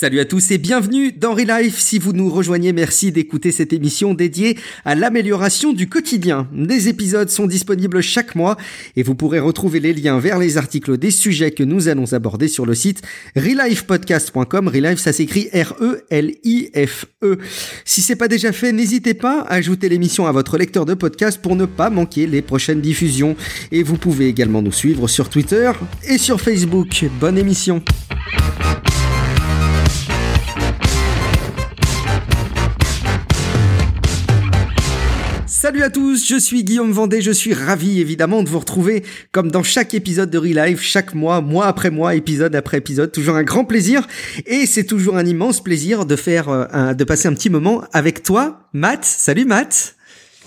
Salut à tous et bienvenue dans Relife. Si vous nous rejoignez, merci d'écouter cette émission dédiée à l'amélioration du quotidien. Des épisodes sont disponibles chaque mois et vous pourrez retrouver les liens vers les articles des sujets que nous allons aborder sur le site relifepodcast.com. Relife, ça s'écrit R-E-L-I-F-E. Si c'est pas déjà fait, n'hésitez pas à ajouter l'émission à votre lecteur de podcast pour ne pas manquer les prochaines diffusions. Et vous pouvez également nous suivre sur Twitter et sur Facebook. Bonne émission. Salut à tous, je suis Guillaume Vendée, je suis ravi évidemment de vous retrouver comme dans chaque épisode de Relife, chaque mois, mois après mois, épisode après épisode, toujours un grand plaisir et c'est toujours un immense plaisir de faire euh, de passer un petit moment avec toi, Matt. Salut Matt.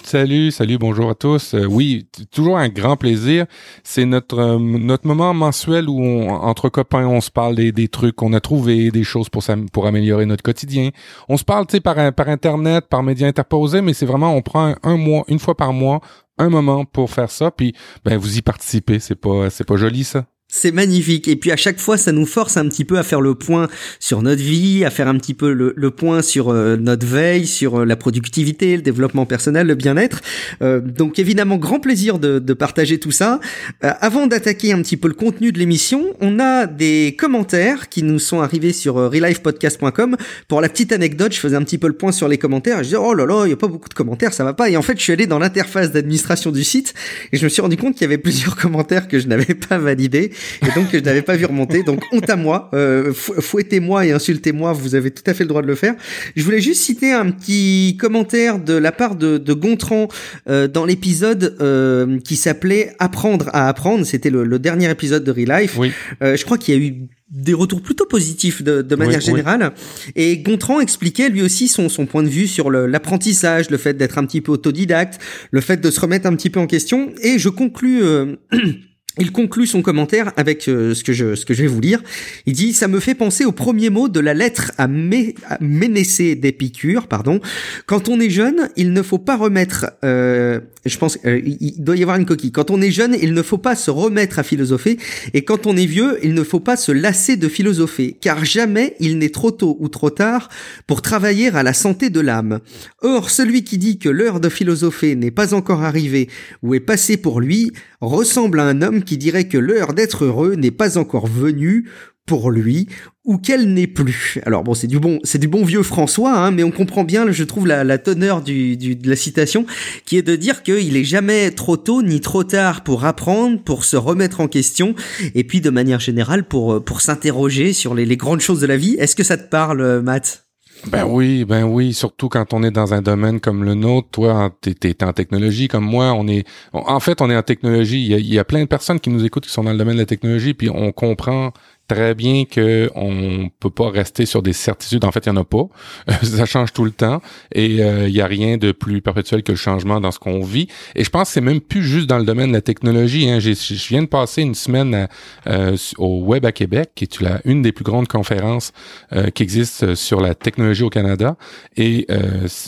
Salut, salut, bonjour à tous. Euh, oui, toujours un grand plaisir. C'est notre euh, notre moment mensuel où on, entre copains, on se parle des, des trucs qu'on a trouvés, des choses pour pour améliorer notre quotidien. On se parle, tu sais, par par internet, par médias interposés, mais c'est vraiment on prend un, mois, une fois par mois, un moment pour faire ça, puis ben vous y participez. C'est pas c'est pas joli ça. C'est magnifique. Et puis à chaque fois, ça nous force un petit peu à faire le point sur notre vie, à faire un petit peu le, le point sur euh, notre veille, sur euh, la productivité, le développement personnel, le bien-être. Euh, donc évidemment, grand plaisir de, de partager tout ça. avant d'attaquer un petit peu le contenu de l'émission, on a des commentaires qui nous sont arrivés sur relifepodcast.com. Pour la petite anecdote, je faisais un petit peu le point sur les commentaires. Et je disais, oh là là, il y a pas beaucoup de commentaires, ça va pas. Et en fait, je suis allé dans l'interface d'administration du site et je me suis rendu compte qu'il y avait plusieurs commentaires que je n'avais pas validés et donc je n'avais pas vu remonter. Donc honte à moi, euh, fouettez-moi et insultez-moi, vous avez tout à fait le droit de le faire. Je voulais juste citer un petit commentaire de la part de, de Gontran euh, dans l'épisode euh, qui s'appelait Apprendre à apprendre. C'était le, le, dernier épisode de Relife. Oui. Euh, je crois qu'il y a eu des retours plutôt positifs de, de manière générale. Et Gontran expliquait lui aussi son, son point de vue sur l'apprentissage, le, fait d'être un petit peu autodidacte, le fait de se remettre un petit peu en question. Et je conclus euh, Il conclut son commentaire avec euh, ce que je ce que je vais vous lire. Il dit ça me fait penser au premier mot de la lettre à, Mé, Ménécée d'Épicure, pardon. Quand on est jeune, il ne faut pas remettre. Euh, je pense euh, il doit y avoir une coquille. Quand on est jeune, il ne faut pas se remettre à philosopher, et quand on est vieux, il ne faut pas se lasser de philosopher, car jamais il n'est trop tôt ou trop tard pour travailler à la santé de l'âme. Or, celui qui dit que l'heure de philosopher n'est pas encore arrivée ou est passée pour lui ressemble à un homme qui dirait que l'heure d'être heureux n'est pas encore venue pour lui ou qu'elle n'est plus. Alors bon, c'est du bon, c'est du bon vieux François, hein, mais on comprend bien, je trouve la, la teneur du, du, de la citation, qui est de dire qu'il est jamais trop tôt ni trop tard pour apprendre, pour se remettre en question, et puis de manière générale pour pour s'interroger sur les, les grandes choses de la vie. Est-ce que ça te parle, Matt? Ben oui, ben oui, surtout quand on est dans un domaine comme le nôtre. Toi, t'es es en technologie comme moi. On est, en fait, on est en technologie. Il y, a, il y a plein de personnes qui nous écoutent qui sont dans le domaine de la technologie, puis on comprend très bien que on peut pas rester sur des certitudes. En fait, il y en a pas. ça change tout le temps et euh, il y a rien de plus perpétuel que le changement dans ce qu'on vit. Et je pense que c'est même plus juste dans le domaine de la technologie. Hein. Je viens de passer une semaine euh, au Web à Québec, qui est une des plus grandes conférences euh, qui existe sur la technologie au Canada. Et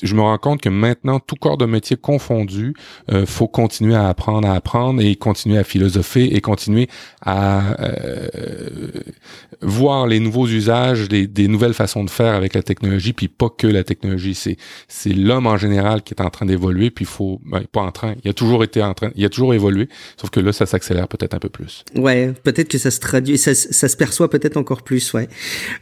je me rends compte que maintenant, tout corps de métier confondu, faut continuer à apprendre, à apprendre et continuer à philosopher et continuer à voir les nouveaux usages, des, des, nouvelles façons de faire avec la technologie, puis pas que la technologie. C'est c'est l'homme en général qui est en train d'évoluer, puis il faut ben, pas en train. Il a toujours été en train, il a toujours évolué, sauf que là ça s'accélère peut-être un peu plus. Ouais, peut-être que ça se traduit, ça, ça se perçoit peut-être encore plus. Ouais.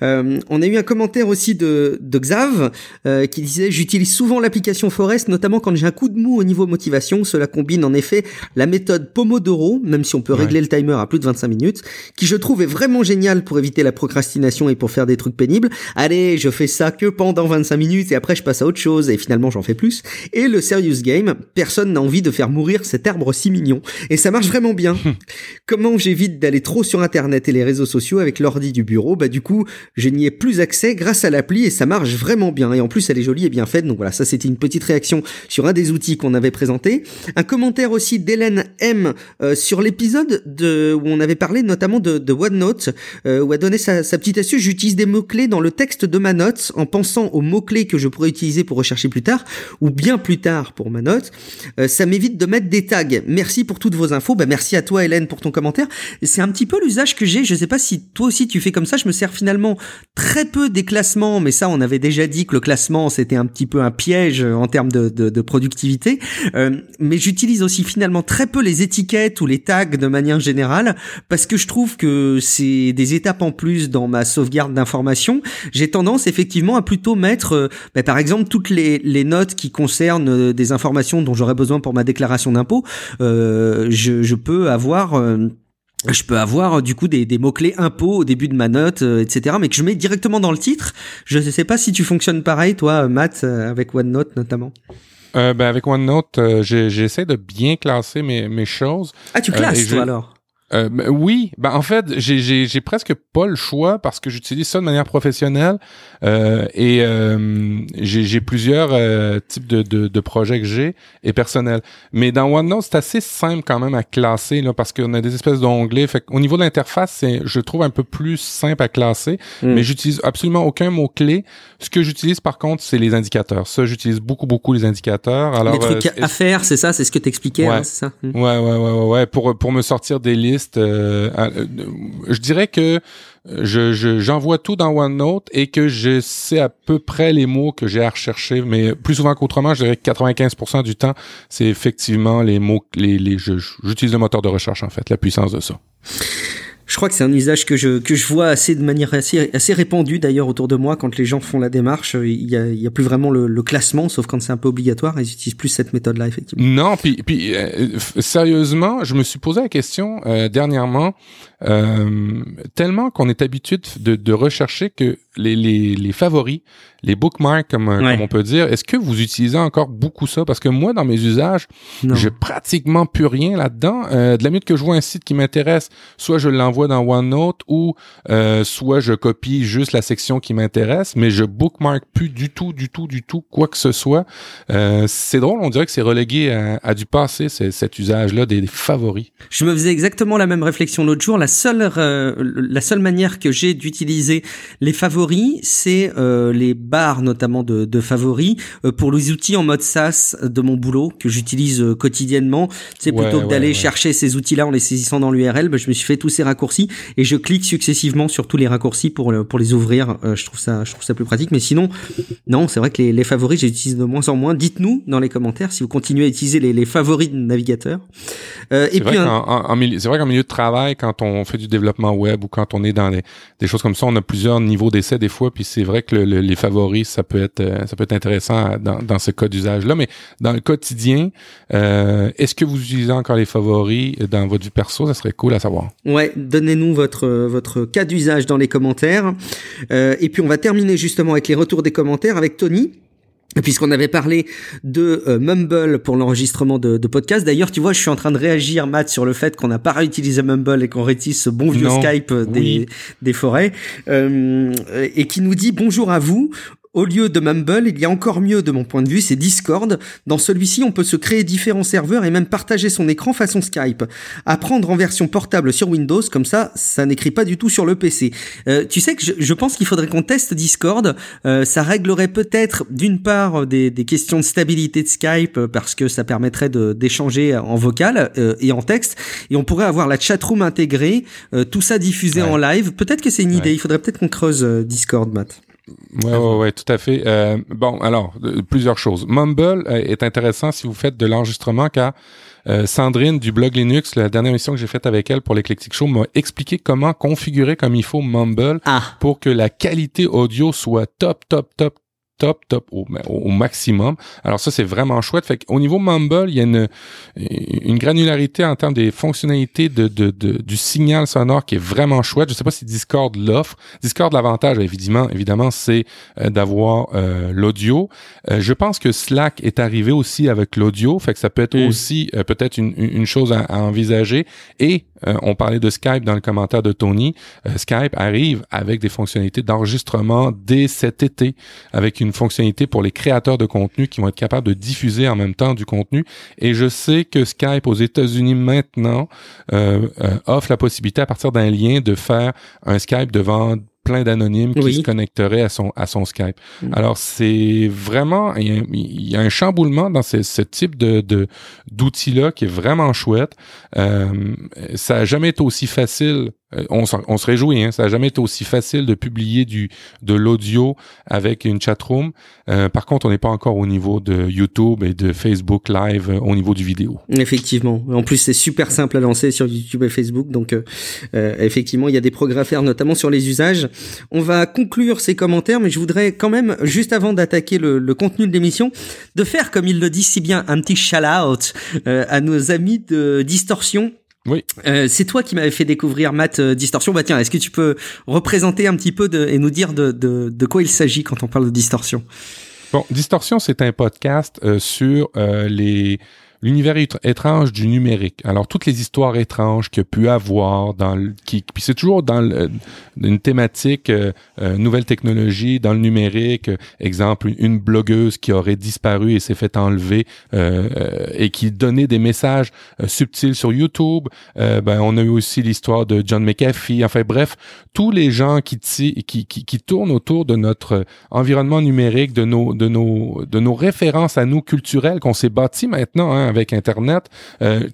Euh, on a eu un commentaire aussi de de Xav euh, qui disait j'utilise souvent l'application Forest, notamment quand j'ai un coup de mou au niveau motivation. Cela combine en effet la méthode Pomodoro, même si on peut régler le timer à plus de 25 minutes, qui je trouve est vraiment génial pour éviter la procrastination et pour faire des trucs pénibles. Allez, je fais ça que pendant 25 minutes et après je passe à autre chose et finalement j'en fais plus. Et le serious game, personne n'a envie de faire mourir cet arbre si mignon. Et ça marche vraiment bien. Comment j'évite d'aller trop sur internet et les réseaux sociaux avec l'ordi du bureau? Bah du coup, je n'y ai plus accès grâce à l'appli et ça marche vraiment bien. Et en plus, elle est jolie et bien faite. Donc voilà, ça c'était une petite réaction sur un des outils qu'on avait présenté. Un commentaire aussi d'Hélène M euh, sur l'épisode de où on avait parlé notamment de, de OneNote euh, où a donné sa, sa petite astuce. J'utilise des mots-clés dans le texte de ma note en pensant aux mots-clés que je pourrais utiliser pour rechercher plus tard ou bien plus tard pour ma note. Euh, ça m'évite de mettre des tags. Merci pour toutes vos infos. Bah, merci à toi Hélène pour ton commentaire. C'est un petit peu l'usage que j'ai. Je sais pas si toi aussi tu fais comme ça. Je me sers finalement très peu des classements, mais ça on avait déjà dit que le classement c'était un petit peu un piège en termes de, de, de productivité. Euh, mais j'utilise aussi finalement très peu les étiquettes ou les tags de manière générale parce que je trouve que c'est des étapes en plus dans ma sauvegarde d'informations. J'ai tendance effectivement à plutôt mettre, euh, bah, par exemple, toutes les, les notes qui concernent euh, des informations dont j'aurais besoin pour ma déclaration d'impôt. Euh, je, je, peux avoir je peux avoir du coup des, des mots-clés impôts au début de ma note, euh, etc. Mais que je mets directement dans le titre. Je ne sais pas si tu fonctionnes pareil, toi, Matt, avec OneNote notamment. Euh, ben avec OneNote, euh, j'essaie de bien classer mes, mes choses. Ah, tu classes, toi, alors? Euh, ben oui, ben en fait, j'ai presque pas le choix parce que j'utilise ça de manière professionnelle euh, et euh, j'ai plusieurs euh, types de, de, de, projets que j'ai et personnels. Mais dans OneNote, c'est assez simple quand même à classer là parce qu'on a des espèces d'onglets. Fait au niveau de l'interface, c'est je trouve un peu plus simple à classer, mm. mais j'utilise absolument aucun mot clé. Ce que j'utilise par contre, c'est les indicateurs. Ça, j'utilise beaucoup beaucoup les indicateurs. Alors les trucs euh, à faire, c'est ça, c'est ce que t'expliquais, ouais. hein, c'est ça? Mm. Ouais, ouais, ouais, ouais, ouais, pour pour me sortir des listes euh, je dirais que je, j'envoie tout dans OneNote et que je sais à peu près les mots que j'ai à rechercher, mais plus souvent qu'autrement, je dirais que 95% du temps, c'est effectivement les mots, les, les j'utilise le moteur de recherche en fait, la puissance de ça. Je crois que c'est un usage que je que je vois assez de manière assez assez répandue d'ailleurs autour de moi quand les gens font la démarche. Il y a y a plus vraiment le, le classement, sauf quand c'est un peu obligatoire. Ils utilisent plus cette méthode-là effectivement. Non, puis puis euh, sérieusement, je me suis posé la question euh, dernièrement. Euh, tellement qu'on est habitué de, de, rechercher que les, les, les favoris, les bookmarks, comme, ouais. comme on peut dire, est-ce que vous utilisez encore beaucoup ça? Parce que moi, dans mes usages, j'ai pratiquement plus rien là-dedans. Euh, de la minute que je vois un site qui m'intéresse, soit je l'envoie dans OneNote ou euh, soit je copie juste la section qui m'intéresse, mais je bookmark plus du tout, du tout, du tout, quoi que ce soit. Euh, c'est drôle, on dirait que c'est relégué à, à, du passé, cet usage-là des, des, favoris. Je me faisais exactement la même réflexion l'autre jour. La seule, euh, la seule manière que j'ai d'utiliser les favoris, c'est euh, les barres notamment de, de favoris euh, pour les outils en mode SaaS de mon boulot que j'utilise euh, quotidiennement. C'est ouais, plutôt que d'aller ouais, chercher ces outils-là en les saisissant dans l'URL, bah, je me suis fait tous ces raccourcis et je clique successivement sur tous les raccourcis pour pour les ouvrir. Euh, je trouve ça, je trouve ça plus pratique. Mais sinon, non, c'est vrai que les, les favoris, j'utilise de moins en moins. Dites-nous dans les commentaires si vous continuez à utiliser les, les favoris de navigateur. et puis, un... c'est vrai qu'en milieu de travail, quand on fait du développement web ou quand on est dans des, des choses comme ça, on a plusieurs niveaux d'essai des fois, puis c'est vrai que le, le, les favoris, ça peut être euh, ça peut être intéressant dans, dans ce cas d'usage-là. Mais dans le quotidien, euh, est-ce que vous utilisez encore les favoris dans votre vie perso? Ça serait cool à savoir. Ouais, donnez-nous votre votre cas d'usage dans les commentaires. Euh, et puis on va terminer justement avec les retours des commentaires avec Tony puisqu'on avait parlé de euh, Mumble pour l'enregistrement de, de podcast. D'ailleurs, tu vois, je suis en train de réagir, Matt, sur le fait qu'on n'a pas réutilisé Mumble et qu'on réutilise ce bon vieux non. Skype des, oui. des forêts, euh, et qui nous dit bonjour à vous. Au lieu de Mumble, il y a encore mieux de mon point de vue, c'est Discord. Dans celui-ci, on peut se créer différents serveurs et même partager son écran façon Skype. À prendre en version portable sur Windows, comme ça, ça n'écrit pas du tout sur le PC. Euh, tu sais que je, je pense qu'il faudrait qu'on teste Discord. Euh, ça réglerait peut-être d'une part des, des, questions de stabilité de Skype parce que ça permettrait d'échanger en vocal euh, et en texte. Et on pourrait avoir la chatroom intégrée, euh, tout ça diffusé ouais. en live. Peut-être que c'est une ouais. idée. Il faudrait peut-être qu'on creuse euh, Discord, Matt. Ouais, ouais, ouais, tout à fait. Euh, bon, alors, euh, plusieurs choses. Mumble euh, est intéressant si vous faites de l'enregistrement, car euh, Sandrine du blog Linux, la dernière émission que j'ai faite avec elle pour l'Eclectic Show, m'a expliqué comment configurer comme il faut Mumble ah. pour que la qualité audio soit top, top, top, top, top au, au, maximum. Alors ça, c'est vraiment chouette. Fait qu'au niveau Mumble, il y a une, une granularité en termes des fonctionnalités de, de, de, du signal sonore qui est vraiment chouette. Je sais pas si Discord l'offre. Discord, l'avantage, évidemment, évidemment, c'est euh, d'avoir euh, l'audio. Euh, je pense que Slack est arrivé aussi avec l'audio. Fait que ça peut être mm. aussi euh, peut-être une, une chose à, à envisager. Et euh, on parlait de Skype dans le commentaire de Tony. Skype arrive avec des fonctionnalités d'enregistrement dès cet été avec une fonctionnalité pour les créateurs de contenu qui vont être capables de diffuser en même temps du contenu. Et je sais que Skype aux États-Unis maintenant euh, euh, offre la possibilité à partir d'un lien de faire un Skype devant plein d'anonymes qui se connecteraient à son à son Skype. Mm. Alors c'est vraiment il y, a, un chamboulement dans ce, ce type de d'outils là qui est vraiment chouette. Euh, ça a jamais été aussi facile on, on, se réjouit, hein, ça n'a jamais été aussi facile de publier du de l'audio avec une chatroom. Euh, par contre, on n'est pas encore au niveau de YouTube et de Facebook Live euh, au niveau du vidéo. Effectivement. En plus, c'est super simple à lancer sur YouTube et Facebook, donc effectivement, il y a des progrès à faire, notamment sur les usages. On va conclure ces commentaires, mais je voudrais quand même, juste avant d'attaquer le, le, contenu de l'émission, de faire, comme il le dit si bien, un petit shout-out à nos amis de Distorsion oui. Euh, c'est toi qui m'avais fait découvrir Matt euh, Distorsion. Bah tiens, est-ce que tu peux représenter un petit peu de, et nous dire de, de, de quoi il s'agit quand on parle de Distorsion? Bon, Distorsion, c'est un podcast euh, sur les l'univers étrange du numérique. Alors toutes les histoires étranges qu'il a pu avoir dans le, qui puis c'est toujours dans le, une thématique euh, euh, nouvelle technologie dans le numérique, exemple une, blogueuse qui aurait disparu et s'est fait enlever euh, et qui donnait des messages subtils sur YouTube. ben on a eu aussi l'histoire de John McAfee. Enfin bref, tous les gens qui, qui, qui, qui tournent autour de notre environnement numérique, de nos de nos de nos références à nous culturelles qu'on s'est bâti maintenant. Hein, avec Internet, euh,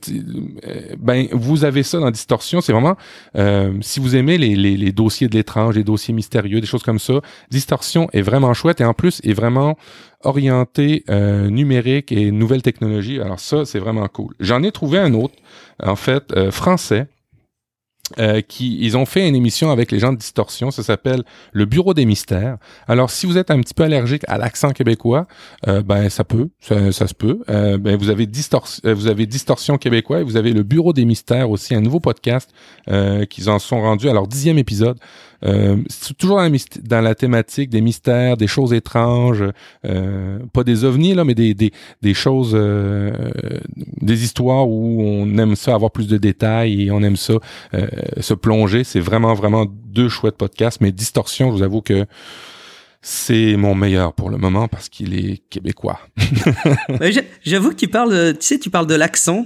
euh, ben vous avez ça dans Distorsion. C'est vraiment euh, si vous aimez les, dossiers de l'étrange, les dossiers mystérieux, des choses comme ça, Distorsion est vraiment chouette et en plus est vraiment orienté numérique et nouvelles technologies. Alors ça, c'est vraiment cool. J'en ai trouvé un autre, en fait, français, euh, qui ils ont fait une émission avec les gens de Distorsion, ça s'appelle le Bureau des mystères. Alors si vous êtes un petit peu allergique à l'accent québécois, euh, ben ça peut, ça, ça se peut. Euh, ben vous avez Distorsion, vous avez Distorsion québécois et vous avez le Bureau des mystères aussi, un nouveau podcast qu'ils en sont rendus à leur dixième épisode. C'est toujours dans la, dans la, thématique des mystères, des choses étranges, pas des ovnis là, mais des des, des choses, des histoires où on aime ça avoir plus de détails et on aime ça se plonger. C'est vraiment vraiment deux chouettes podcasts, mais Distorsion, je vous avoue que c'est mon meilleur pour le moment parce qu'il est québécois. J'avoue que tu parles, tu sais, tu parles de l'accent.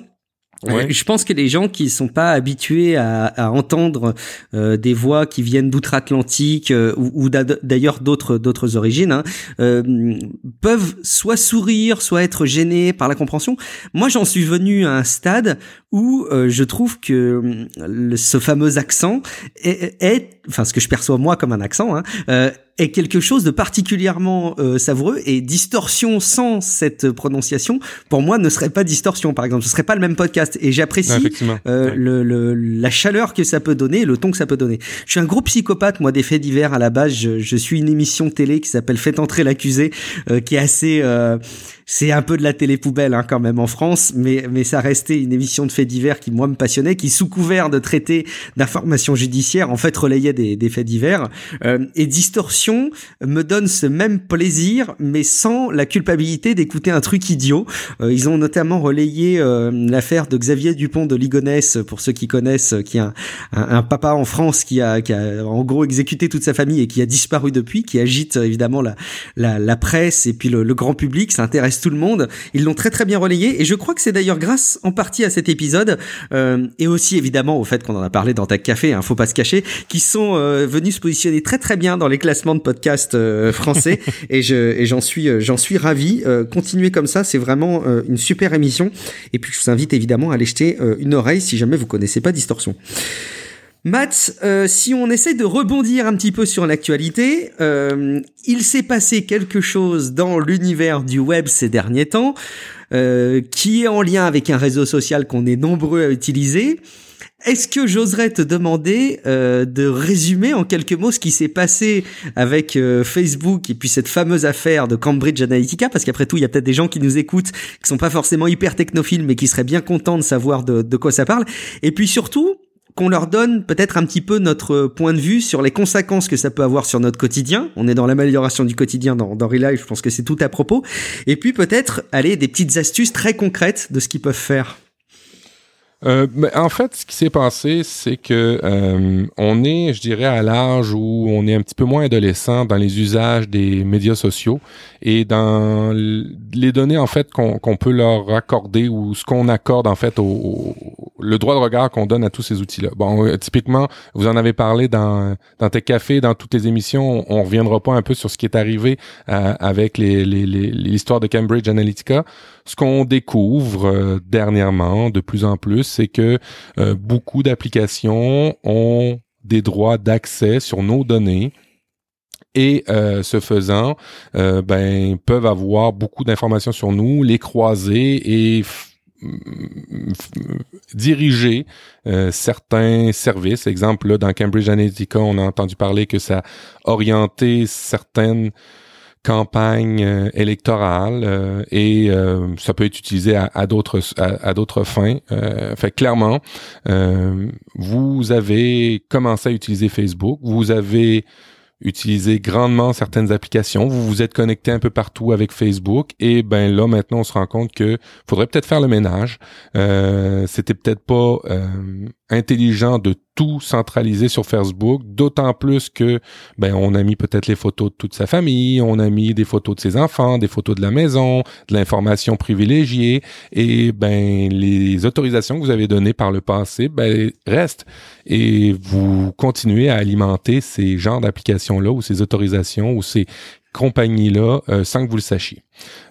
Je pense que les gens qui sont pas habitués à, à entendre euh, des voix qui viennent d'outre-Atlantique euh, ou, d'ailleurs d'autres d'autres origines hein, euh, peuvent soit sourire, soit être gênés par la compréhension. Moi, j'en suis venu à un stade où je trouve que ce fameux accent est, est, enfin ce que je perçois moi comme un accent, hein, est quelque chose de particulièrement euh, savoureux et distorsion sans cette prononciation pour moi ne serait pas distorsion par exemple. Ce serait pas le même podcast. Et j'apprécie euh, le, le, la chaleur que ça peut donner le ton que ça peut donner. Je suis un gros psychopathe moi des faits divers à la base. Je, je suis une émission télé qui s'appelle Faites entrer l'accusé euh, qui est assez euh, c'est un peu de la télé poubelle hein, quand même en France, mais mais ça restait une émission de faits divers qui moi me passionnait, qui sous couvert de traiter d'informations judiciaires en fait relayait des, des faits divers. Euh, et Distorsion me donne ce même plaisir, mais sans la culpabilité d'écouter un truc idiot. Euh, ils ont notamment relayé euh, l'affaire de Xavier Dupont de Ligonnès, pour ceux qui connaissent, qui est un, un, papa en France qui a, qui a en gros exécuté toute sa famille et qui a disparu depuis, qui agite évidemment la, la, la presse et puis le, le grand public. Ça intéresse tout le monde. Ils l'ont très très bien relayé et je crois que c'est d'ailleurs grâce en partie à cet épisode euh, et aussi évidemment au fait qu'on en a parlé dans ta café, hein, faut pas se cacher, qui sont euh, venus se positionner très très bien dans les classements de podcasts euh, français et je et j'en suis j'en suis ravi. continuez comme ça, c'est vraiment une super émission et puis je vous invite évidemment à aller jeter une oreille si jamais vous connaissez pas Distorsion. Matt, euh, si on essaie de rebondir un petit peu sur l'actualité, euh, il s'est passé quelque chose dans l'univers du web ces derniers temps, euh, qui est en lien avec un réseau social qu'on est nombreux à utiliser. Est-ce que j'oserais te demander de résumer en quelques mots ce qui s'est passé avec Facebook et puis cette fameuse affaire de Cambridge Analytica? Parce qu'après tout, il y a peut-être des gens qui nous écoutent qui sont pas forcément hyper technophiles, mais qui seraient bien contents de savoir de quoi ça parle. Et puis surtout, qu'on leur donne peut-être un petit peu notre point de vue sur les conséquences que ça peut avoir sur notre quotidien. On est dans l'amélioration du quotidien dans, dans Relive, je pense que c'est tout à propos. Et puis peut-être aller des petites astuces très concrètes de ce qu'ils peuvent faire. Euh, en fait, ce qui s'est passé, c'est que euh, on est, je dirais, à l'âge où on est un petit peu moins adolescent dans les usages des médias sociaux et dans les données en fait qu'on peut leur accorder ou ce qu'on accorde en fait au, le droit de regard qu'on donne à tous ces outils-là. Bon, euh, typiquement, vous en avez parlé dans dans tes cafés, dans toutes les émissions. On, reviendra pas un peu sur ce qui est arrivé avec les l'histoire de Cambridge Analytica. Ce qu'on découvre dernièrement, de plus en plus c'est que euh, beaucoup d'applications ont des droits d'accès sur nos données et euh, ce faisant, euh, ben peuvent avoir beaucoup d'informations sur nous, les croiser et diriger certains services. Exemple, là, dans Cambridge Analytica, on a entendu parler que ça orientait certaines campagne euh, électorale euh, et euh, ça peut être utilisé à, d'autres à, d'autres fins. fait clairement, vous avez commencé à utiliser Facebook, vous avez utilisez grandement certaines applications, vous vous êtes connecté un peu partout avec Facebook et ben là maintenant on se rend compte que faudrait peut-être faire le ménage. Euh, C'était peut-être pas euh, intelligent de tout centraliser sur Facebook, d'autant plus que ben on a mis peut-être les photos de toute sa famille, on a mis des photos de ses enfants, des photos de la maison, de l'information privilégiée et ben les autorisations que vous avez données par le passé ben restent. Et vous continuez à alimenter ces genres d'applications là ou ces autorisations ou ces compagnies-là euh, sans que vous le sachiez.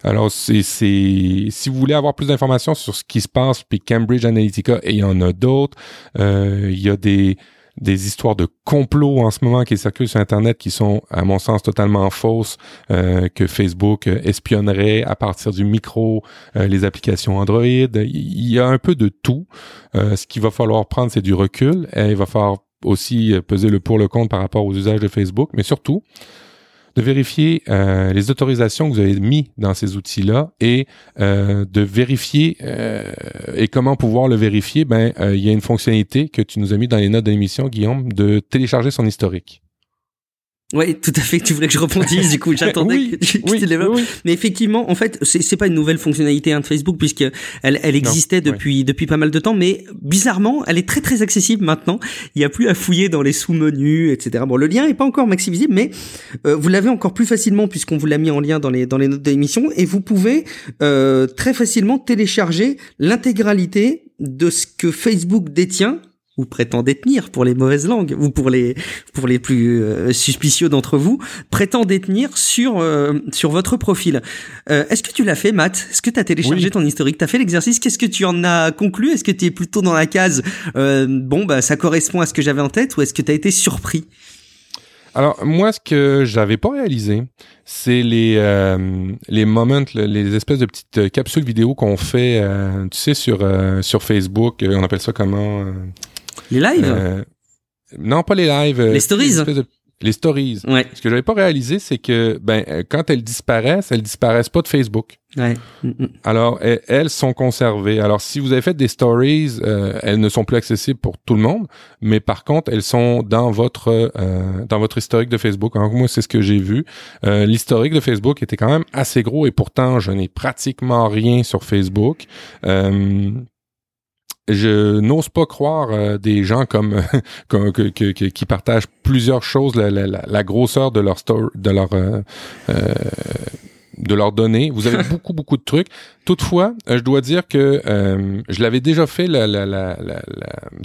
Alors, c'est, si vous voulez avoir plus d'informations sur ce qui se passe, puis Cambridge Analytica, et il y en a d'autres, euh, il y a des, des histoires de complots en ce moment qui circulent sur Internet qui sont, à mon sens, totalement fausses, euh, que Facebook espionnerait à partir du micro les applications Android. Il y a un peu de tout. ce qu'il va falloir prendre, c'est du recul. Et il va falloir aussi peser le pour le contre par rapport aux usages de Facebook, mais surtout, de vérifier euh, les autorisations que vous avez mis dans ces outils-là et euh, de vérifier euh, et comment pouvoir le vérifier. Ben, il y a une fonctionnalité que tu nous as mis dans les notes de l'émission, Guillaume, de télécharger son historique. Oui, tout à fait. Tu voulais que je rebondisse, du coup, j'attendais que tu, oui, développes. Mais effectivement, en fait, c'est, c'est pas une nouvelle fonctionnalité hein, de Facebook puisque elle, elle existait depuis depuis pas mal de temps, mais bizarrement, elle est très très accessible maintenant. Il y a plus à fouiller dans les sous-menus, etc. Bon, le lien est pas encore maxi visible, mais euh, vous l'avez encore plus facilement puisqu'on vous l'a mis en lien dans les dans les notes de l'émission et vous pouvez euh, très facilement télécharger l'intégralité de ce que Facebook détient ou prétend détenir pour les mauvaises langues ou pour les pour les plus euh, suspicieux d'entre vous prétend détenir sur euh, sur votre profil. Euh, est-ce que tu l'as fait Matt? Est-ce que tu as téléchargé ton historique? Tu as fait l'exercice? Qu'est-ce que tu en as conclu? Est-ce que tu es plutôt dans la case bon bah ça correspond à ce que j'avais en tête ou est-ce que tu as été surpris? Alors moi, ce que j'avais pas réalisé, c'est les les moments, les espèces de petites capsules vidéo qu'on fait, tu sais, sur sur Facebook. On appelle ça comment les lives? Euh, Non, pas les lives. Les stories? Les stories. Ouais. Ce que j'avais pas réalisé, c'est que ben euh, quand elles disparaissent, elles disparaissent pas de Facebook. Ouais. Alors elles, sont conservées. Alors si vous avez fait des stories, euh, elles ne sont plus accessibles pour tout le monde, mais par contre elles sont dans votre dans votre historique de Facebook. Alors moi c'est ce que j'ai vu. L'historique de Facebook était quand même assez gros et pourtant je n'ai pratiquement rien sur Facebook je n'ose pas croire euh, des gens comme, qui partagent plusieurs choses, la, grosseur de leur story, de leur euh, euh, de leur donner. Vous avez beaucoup, beaucoup de trucs. Toutefois, euh, je dois dire que euh, je l'avais déjà fait, la, la, la, la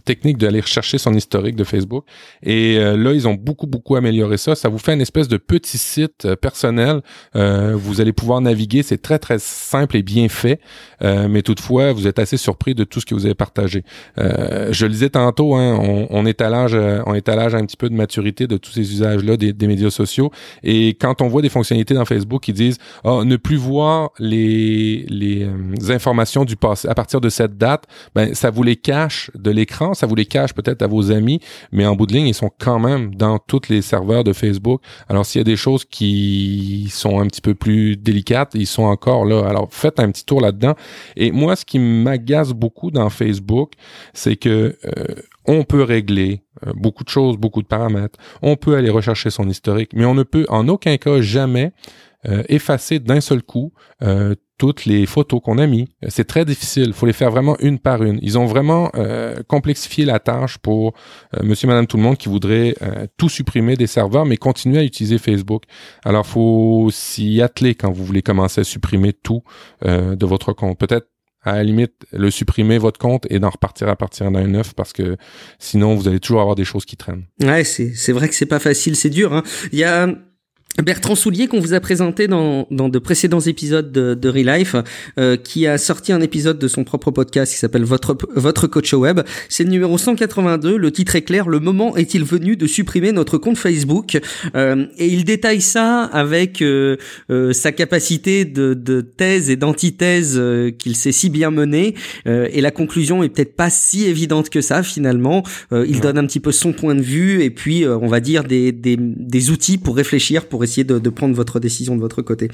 technique d'aller rechercher son historique de Facebook. Et euh, là, ils ont beaucoup, beaucoup amélioré ça. Ça vous fait une espèce de petit site personnel. vous allez pouvoir naviguer. C'est très, très simple et bien fait. mais toutefois, vous êtes assez surpris de tout ce que vous avez partagé. je le disais tantôt, hein, on, on, est à l'âge, on est à l'âge un petit peu de maturité de tous ces usages-là des, des médias sociaux. Et quand on voit des fonctionnalités dans Facebook qui disent ne plus voir les, les euh, informations du passé à partir de cette date, ben ça vous les cache de l'écran, ça vous les cache peut-être à vos amis, mais en bout de ligne, ils sont quand même dans tous les serveurs de Facebook. Alors s'il y a des choses qui sont un petit peu plus délicates, ils sont encore là. Alors faites un petit tour là-dedans. Et moi, ce qui m'agace beaucoup dans Facebook, c'est que euh, on peut régler euh, beaucoup de choses, beaucoup de paramètres. On peut aller rechercher son historique, mais on ne peut en aucun cas jamais euh, effacer d'un seul coup euh, toutes les photos qu'on a mis. C'est très difficile. Il faut les faire vraiment une par une. Ils ont vraiment euh, complexifié la tâche pour euh, monsieur, madame, tout le monde qui voudrait euh, tout supprimer des serveurs, mais continuer à utiliser Facebook. Alors, faut s'y atteler quand vous voulez commencer à supprimer tout de votre compte. Peut-être à la limite, le supprimer votre compte et d'en repartir à partir d'un neuf parce que sinon vous allez toujours avoir des choses qui traînent. Ouais, c'est c'est vrai que c'est pas facile, c'est dur. Hein. Il y a Bertrand Soulier qu'on vous a présenté dans, dans de précédents épisodes de, de Relife, euh, qui a sorti un épisode de son propre podcast qui s'appelle Votre Votre coach web. C'est le numéro 182. Le titre est clair. Le moment est-il venu de supprimer notre compte Facebook? Euh, Et il détaille ça avec euh, euh sa capacité de, de thèse et d'antithèse euh, qu'il sait si bien mener. Euh, et la conclusion est peut-être pas si évidente que ça finalement. il donne un petit peu son point de vue et puis on va dire des, des, des outils pour réfléchir pour essayer de, de, prendre votre décision de votre côté.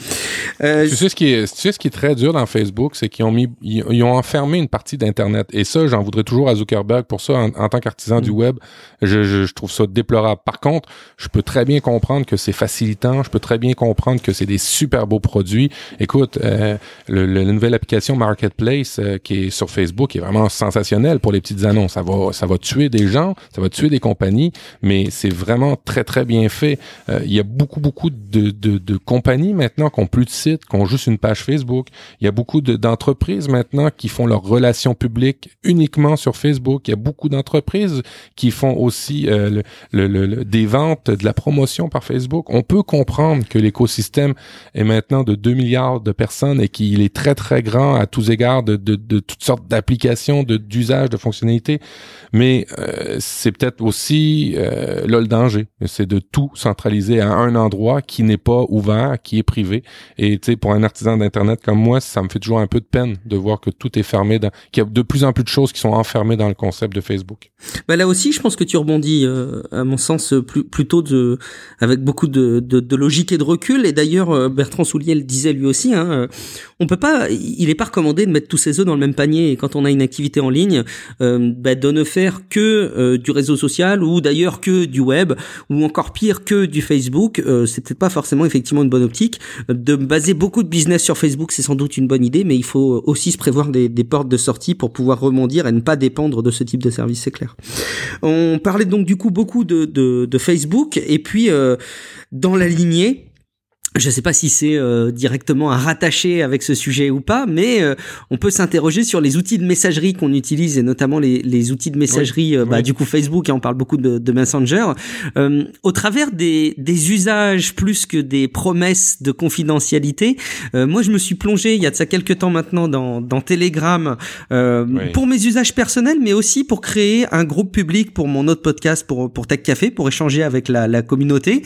Euh, tu sais ce qui est, tu sais ce qui est très dur dans Facebook, c'est qu'ils ont mis, ils, ont enfermé une partie d'internet. Et ça, j'en voudrais toujours à Zuckerberg pour ça. En, tant qu'artisan du mm. web, je, je, je, trouve ça déplorable. Par contre, je peux très bien comprendre que c'est facilitant. Je peux très bien comprendre que c'est des super beaux produits. Écoute, euh, le, la nouvelle application Marketplace euh, qui est sur Facebook est vraiment sensationnelle pour les petites annonces. Ça va, ça va tuer des gens, ça va tuer des compagnies, mais c'est vraiment très très bien fait. Il y a beaucoup beaucoup de, de, de, compagnies maintenant qui ont plus de sites, qui ont juste une page Facebook. Il y a beaucoup d'entreprises maintenant qui font leurs relations publiques uniquement sur Facebook. Il y a beaucoup d'entreprises qui font aussi euh, le, le, des ventes, de la promotion par Facebook. On peut comprendre que l'écosystème est maintenant de 2 milliards de personnes et qu'il est très très grand à tous égards de, de, de toutes sortes d'applications, d'usages, de, fonctionnalités. Mais euh, c'est peut-être aussi euh, là le danger, c'est de tout centraliser à un endroit qui n'est pas ouvert, qui est privé. Et tu sais, pour un artisan d'internet comme moi, ça me fait toujours un peu de peine de voir que tout est fermé, qu'il y a de plus en plus de choses qui sont enfermées dans le concept de Facebook. Bah là aussi, je pense que tu rebondis, euh, à mon sens, plus, plutôt de, avec beaucoup de, logique et de recul. Et d'ailleurs, euh, Bertrand Soulier le disait lui aussi. Hein, euh, on peut pas, il est pas recommandé de mettre tous ses œufs dans le même panier. Et quand on a une activité en ligne, bah, de ne faire que du réseau social ou d'ailleurs que du web ou encore pire que du Facebook. Peut-être pas forcément effectivement une bonne optique. De baser beaucoup de business sur Facebook, c'est sans doute une bonne idée, mais il faut aussi se prévoir des, des portes de sortie pour pouvoir rebondir et ne pas dépendre de ce type de service, c'est clair. On parlait donc du coup beaucoup de, de, de Facebook et puis euh, dans la lignée je ne sais pas si c'est euh, directement à rattacher avec ce sujet ou pas, mais euh, on peut s'interroger sur les outils de messagerie qu'on utilise et notamment les, les outils de messagerie, euh, bah, du coup Facebook, et on parle beaucoup de, de Messenger, au travers des, des, usages plus que des promesses de confidentialité. moi, je me suis plongé il y a de ça quelques temps maintenant dans, dans Telegram pour mes usages personnels, mais aussi pour créer un groupe public pour mon autre podcast pour pour Tech Café, pour échanger avec la, la communauté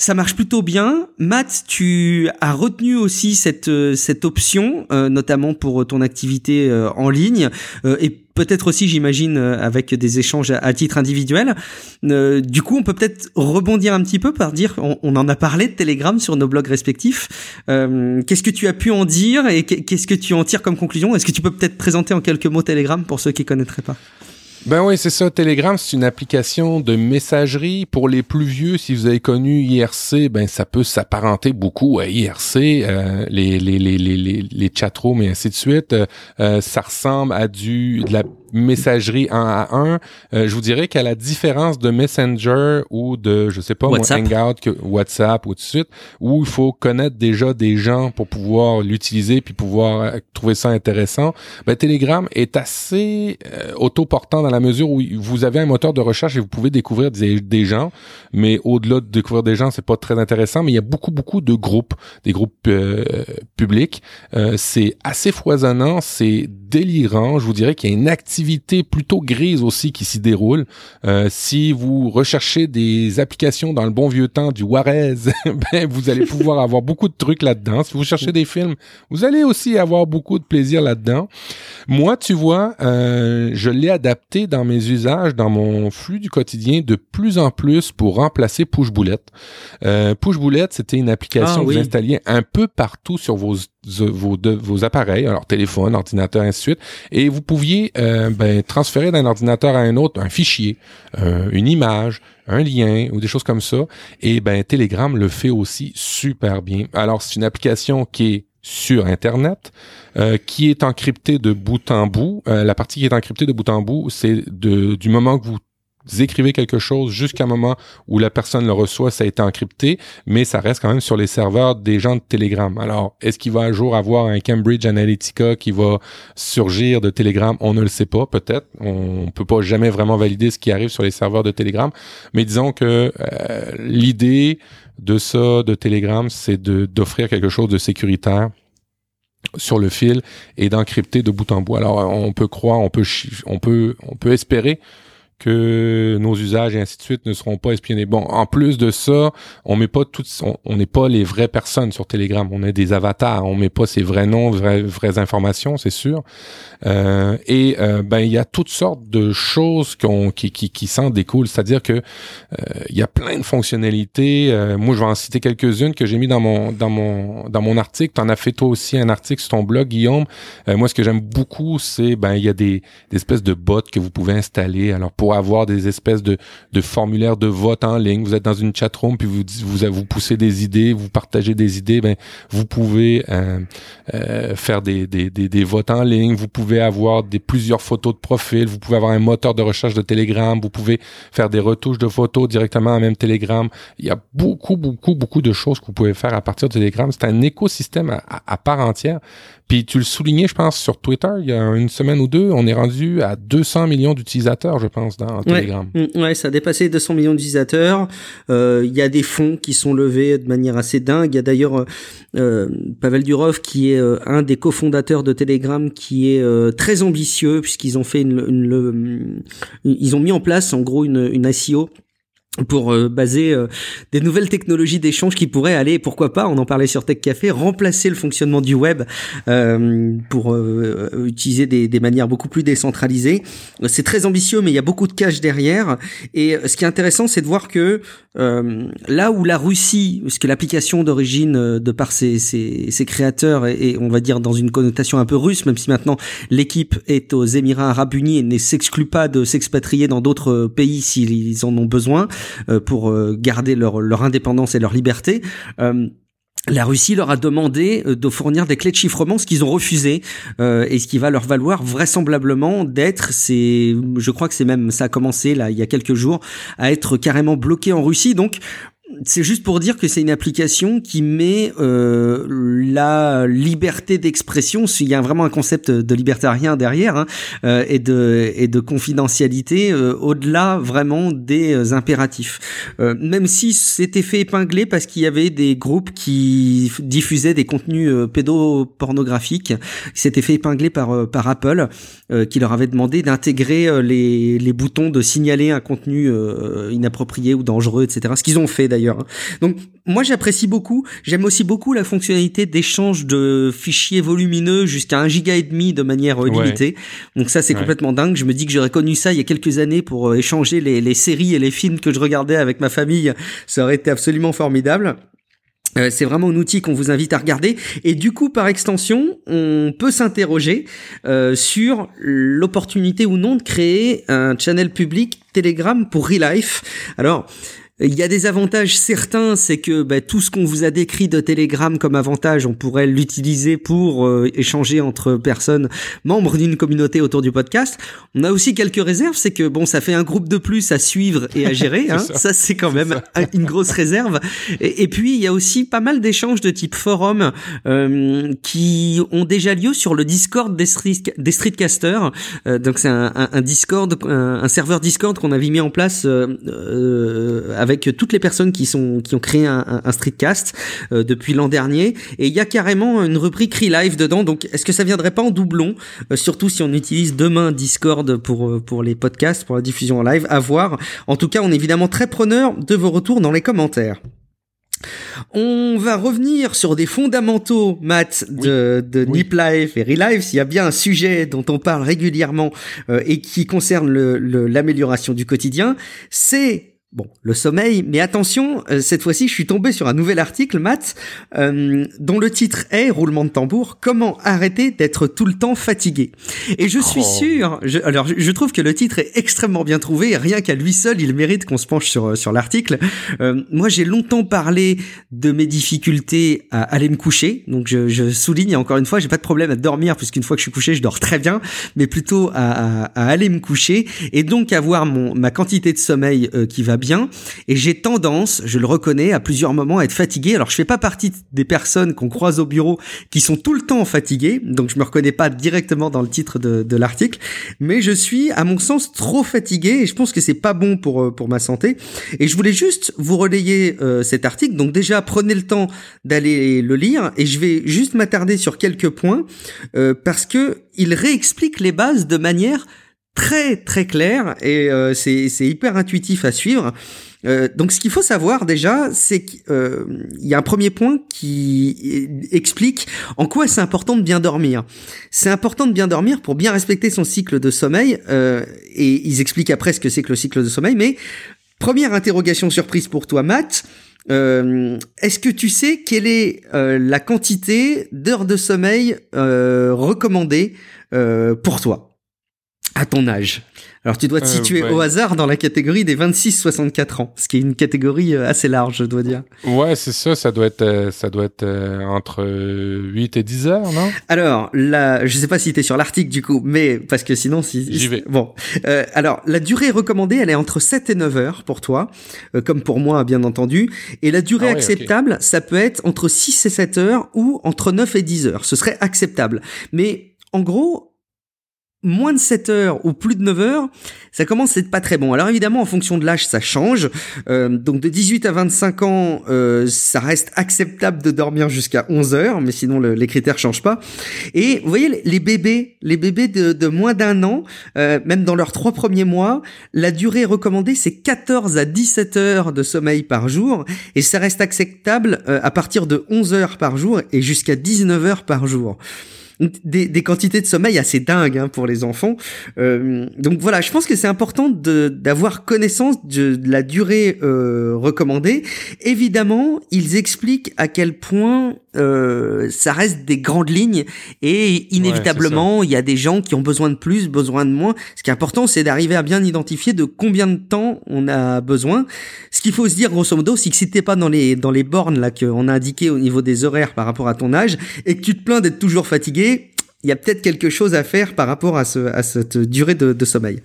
ça marche plutôt bien. Matt, tu as retenu aussi cette euh, cette option, euh, notamment pour ton activité euh, en ligne et peut-être aussi, j'imagine, avec des échanges à, titre individuel. du coup, on peut peut-être rebondir un petit peu par dire, on, on, en a parlé de Telegram sur nos blogs respectifs. qu'est-ce que tu as pu en dire et qu'est-ce que tu en tires comme conclusion? Est-ce que tu peux peut-être présenter en quelques mots Telegram pour ceux qui connaîtraient pas? Ben oui, c'est ça. Telegram, c'est une application de messagerie. Pour les plus vieux, si vous avez connu IRC, ben ça peut s'apparenter beaucoup à IRC, euh, les, les, les, les, les chatrooms et ainsi de suite. Euh, ça ressemble à du de la messagerie un à un. Euh, je vous dirais qu'à la différence de Messenger ou de, je sais pas, WhatsApp. Hangout, que WhatsApp ou tout de suite, où il faut connaître déjà des gens pour pouvoir l'utiliser puis pouvoir euh, trouver ça intéressant, ben, Telegram est assez euh, autoportant dans la mesure où vous avez un moteur de recherche et vous pouvez découvrir des, des gens, mais au-delà de découvrir des gens, c'est pas très intéressant, mais il y a beaucoup, beaucoup de groupes, des groupes euh, publics. c'est assez foisonnant, c'est délirant. Je vous dirais qu'il y a une activité plutôt grise aussi qui s'y déroule. Euh, si vous recherchez des applications dans le bon vieux temps du Juarez, ben vous allez pouvoir avoir beaucoup de trucs là-dedans. Si vous cherchez des films, vous allez aussi avoir beaucoup de plaisir là-dedans. Moi, tu vois, euh, je l'ai adapté dans mes usages, dans mon flux du quotidien de plus en plus pour remplacer Push Boulette. Euh, Push Boulette, c'était une application ah que vous installiez un peu partout sur vos vos, vos appareils, alors téléphone, ordinateur, ainsi de suite, et vous pouviez euh, ben, transférer d'un ordinateur à un autre un fichier, euh, une image, un lien ou des choses comme ça. Et ben Telegram le fait aussi super bien. Alors c'est une application qui est sur Internet, euh, qui est encrypté de bout en bout. Euh, la partie qui est encryptée de bout en bout, c'est du moment que vous écrivez quelque chose jusqu'à un moment où la personne le reçoit, ça a été encrypté, mais ça reste quand même sur les serveurs des gens de Telegram. Alors, est-ce qu'il va un jour avoir un Cambridge Analytica qui va surgir de Telegram? On ne le sait pas, peut-être. On peut pas jamais vraiment valider ce qui arrive sur les serveurs de Telegram, mais disons que euh, l'idée de ça, de Telegram, c'est d'offrir quelque chose de sécuritaire sur le fil et d'encrypter de bout en bout. Alors on peut croire, on peut on peut on peut espérer que nos usages et ainsi de suite ne seront pas espionnés. Bon, en plus de ça, on met pas toutes, on n'est pas les vraies personnes sur Telegram. On est des avatars. On met pas ses vrais noms, vraies, informations, c'est sûr. Euh, et euh, ben il y a toutes sortes de choses qui, s'en découlent. C'est-à-dire que euh, il y a plein de fonctionnalités. moi, je vais en citer quelques-unes que j'ai mis dans mon dans mon dans mon article. Tu en as fait toi aussi un article sur ton blog, Guillaume. moi, ce que j'aime beaucoup, c'est ben il y a des, des espèces de bots que vous pouvez installer. Alors pour avoir des espèces de, formulaires de vote en ligne. Vous êtes dans une chatroom puis vous, vous vous poussez des idées, vous partagez des idées. Ben vous pouvez euh, euh, faire des, des, des, des, votes en ligne. Vous pouvez avoir des plusieurs photos de profil. Vous pouvez avoir un moteur de recherche de Telegram. Vous pouvez faire des retouches de photos directement à même Telegram. Il y a beaucoup beaucoup beaucoup de choses que vous pouvez faire à partir de Telegram. C'est un écosystème à part entière. Puis tu le soulignais, je pense, sur Twitter, il y a une semaine ou deux, on est rendu à 200 millions d'utilisateurs, je pense, dans Telegram. Mm, ouais, ça a dépassé 200 millions d'utilisateurs. Euh, il y a des fonds qui sont levés de manière assez dingue. Il y a d'ailleurs euh, Pavel Durov, qui est euh, un des cofondateurs de Telegram, qui est euh, très ambitieux, puisqu'ils ont fait une, une, ils ont mis en place, en gros, une, une SEO pour euh, baser euh, des nouvelles technologies d'échange qui pourraient aller, pourquoi pas, on en parlait sur Tech Café, remplacer le fonctionnement du web euh, pour utiliser des, des, manières beaucoup plus décentralisées. C'est très ambitieux, mais il y a beaucoup de cash derrière. Et ce qui est intéressant, c'est de voir que là où la Russie, parce que l'application d'origine de par ses, ses, ses créateurs et on va dire dans une connotation un peu russe, même si maintenant l'équipe est aux Émirats Arabes Unis et ne s'exclut pas de s'expatrier dans d'autres pays s'ils en ont besoin. Euh, pour euh, garder leur, leur indépendance et leur liberté euh, la Russie leur a demandé de fournir des clés de chiffrement, ce qu'ils ont refusé, et ce qui va leur valoir vraisemblablement d'être, c'est, je crois que c'est même, ça a commencé là il y a quelques jours, à être carrément bloqué en Russie. Donc c'est juste pour dire que c'est une application qui met euh, la liberté d'expression. Il y a vraiment un concept de libertarien derrière hein, euh, et de et de confidentialité euh, au-delà vraiment des euh, impératifs. Euh, même si c'était fait épingler parce qu'il y avait des groupes qui diffusaient des contenus pédopornographiques, c'était fait épingler par par Apple, qui leur avait demandé d'intégrer les les boutons de signaler un contenu inapproprié ou dangereux, etc. Ce qu'ils ont fait d'ailleurs Hein. Donc moi j'apprécie beaucoup. J'aime aussi beaucoup la fonctionnalité d'échange de fichiers volumineux jusqu'à un giga et demi de manière euh, limitée. Donc ça c'est complètement dingue. Je me dis que j'aurais connu ça il y a quelques années pour euh, échanger les, les séries et les films que je regardais avec ma famille. Ça aurait été absolument formidable. Euh, c'est vraiment un outil qu'on vous invite à regarder et du coup par extension on peut s'interroger euh, sur l'opportunité ou non de créer un channel public Telegram pour Relife. Alors il y a des avantages certains, c'est que bah, tout ce qu'on vous a décrit de Telegram comme avantage, on pourrait l'utiliser pour euh, échanger entre personnes membres d'une communauté autour du podcast. On a aussi quelques réserves, c'est que bon, ça fait un groupe de plus à suivre et à gérer. hein. Ça, c'est quand même une grosse réserve. Et, puis il y a aussi pas mal d'échanges de type forum euh, qui ont déjà lieu sur le Discord des, street, des streetcasters. Euh, donc c'est un, un, Discord, un, serveur Discord qu'on avait mis en place avec avec toutes les personnes qui sont qui ont créé un, un streetcast euh, depuis l'an dernier. Et il y a carrément une rubrique Relive dedans. Donc est-ce que ça viendrait pas en doublon euh, surtout si on utilise demain Discord pour euh, pour les podcasts pour la diffusion en live? À voir. En tout cas on est évidemment très preneur de vos retours dans les commentaires. On va revenir sur des fondamentaux, Matt, de, de Nip Life et Relive. S'il y a bien un sujet dont on parle régulièrement et qui concerne l'amélioration du quotidien, c'est Bon, le sommeil, mais attention, euh, cette fois-ci, je suis tombé sur un nouvel article, Matt, euh, dont le titre est roulement de tambour. Comment arrêter d'être tout le temps fatigué Et je suis Oh. sûr. Je, alors, je, trouve que le titre est extrêmement bien trouvé. Rien qu'à lui seul, il mérite qu'on se penche sur euh, sur l'article. Euh, moi, j'ai longtemps parlé de mes difficultés à aller me coucher. Donc, je, je souligne encore une fois, j'ai pas de problème à dormir puisqu'une fois que je suis couché, je dors très bien, mais plutôt à, à, à aller me coucher et donc avoir mon ma quantité de sommeil euh, qui va bien. Et j'ai tendance, je le reconnais, à plusieurs moments à être fatigué. Alors je fais pas partie des personnes qu'on croise au bureau qui sont tout le temps fatiguées, donc je me reconnais pas directement dans le titre de, de l'article, mais je suis, à mon sens, trop fatigué et je pense que c'est pas bon pour euh, pour ma santé. Et je voulais juste vous relayer euh, cet article. Donc déjà, prenez le temps d'aller le lire et je vais juste m'attarder sur quelques points euh, parce que il réexplique les bases de manière très très claire et euh, c'est hyper intuitif à suivre. Euh, donc ce qu'il faut savoir déjà, c'est qu'il y a un premier point qui explique en quoi c'est important de bien dormir. C'est important de bien dormir pour bien respecter son cycle de sommeil euh, et ils expliquent après ce que c'est que le cycle de sommeil. Mais première interrogation surprise pour toi, Matt. Euh, Est-ce que tu sais quelle est euh, la quantité d'heures de sommeil euh, recommandée euh, pour toi? À ton âge Alors tu dois te Euh, situer ouais. au hasard dans la catégorie des 26-64 ans, ce qui est une catégorie euh, assez large, je dois dire. Ouais, c'est ça, ça doit être, euh, ça doit être entre euh, 8 et 10 heures, non? Alors, la, je sais pas si t'es sur l'article du coup, mais parce que sinon, si J'y vais. Bon, Euh, alors la durée recommandée, elle est entre 7 et 9 heures pour toi, euh, comme pour moi bien entendu, et la durée Ah ouais, acceptable, ça peut être entre 6 et 7 heures ou entre 9 et 10 heures. Ce serait acceptable. Mais en gros, moins de 7 heures ou plus de 9 heures, ça commence à être pas très bon. Alors évidemment, en fonction de l'âge, ça change. Euh, donc de 18 à 25 ans, euh, ça reste acceptable de dormir jusqu'à 11 heures, mais sinon le- les critères changent pas. Et vous voyez, les- bébés, les bébés de, de moins d'un an, euh, même dans leurs trois premiers mois, la durée recommandée, c'est 14 à 17 heures de sommeil par jour, et ça reste acceptable euh, à partir de 11 heures par jour et jusqu'à 19 heures par jour. Des, des quantités de sommeil assez dingues hein, pour les enfants. Euh, donc voilà, je pense que c'est important d'avoir connaissance de, de la durée euh, recommandée. Évidemment, ils expliquent à quel point euh, ça reste des grandes lignes et inévitablement, il y a des gens qui ont besoin de plus, besoin de moins. Ce qui est important, c'est d'arriver à bien identifier de combien de temps on a besoin. Ce qu'il faut se dire grosso modo, c'est que si t'es pas dans les dans les bornes là qu'on a indiqué au niveau des horaires par rapport à ton âge et que tu te plains d'être toujours fatigué, il y a peut-être quelque chose à faire par rapport à, ce, à cette durée de, de sommeil.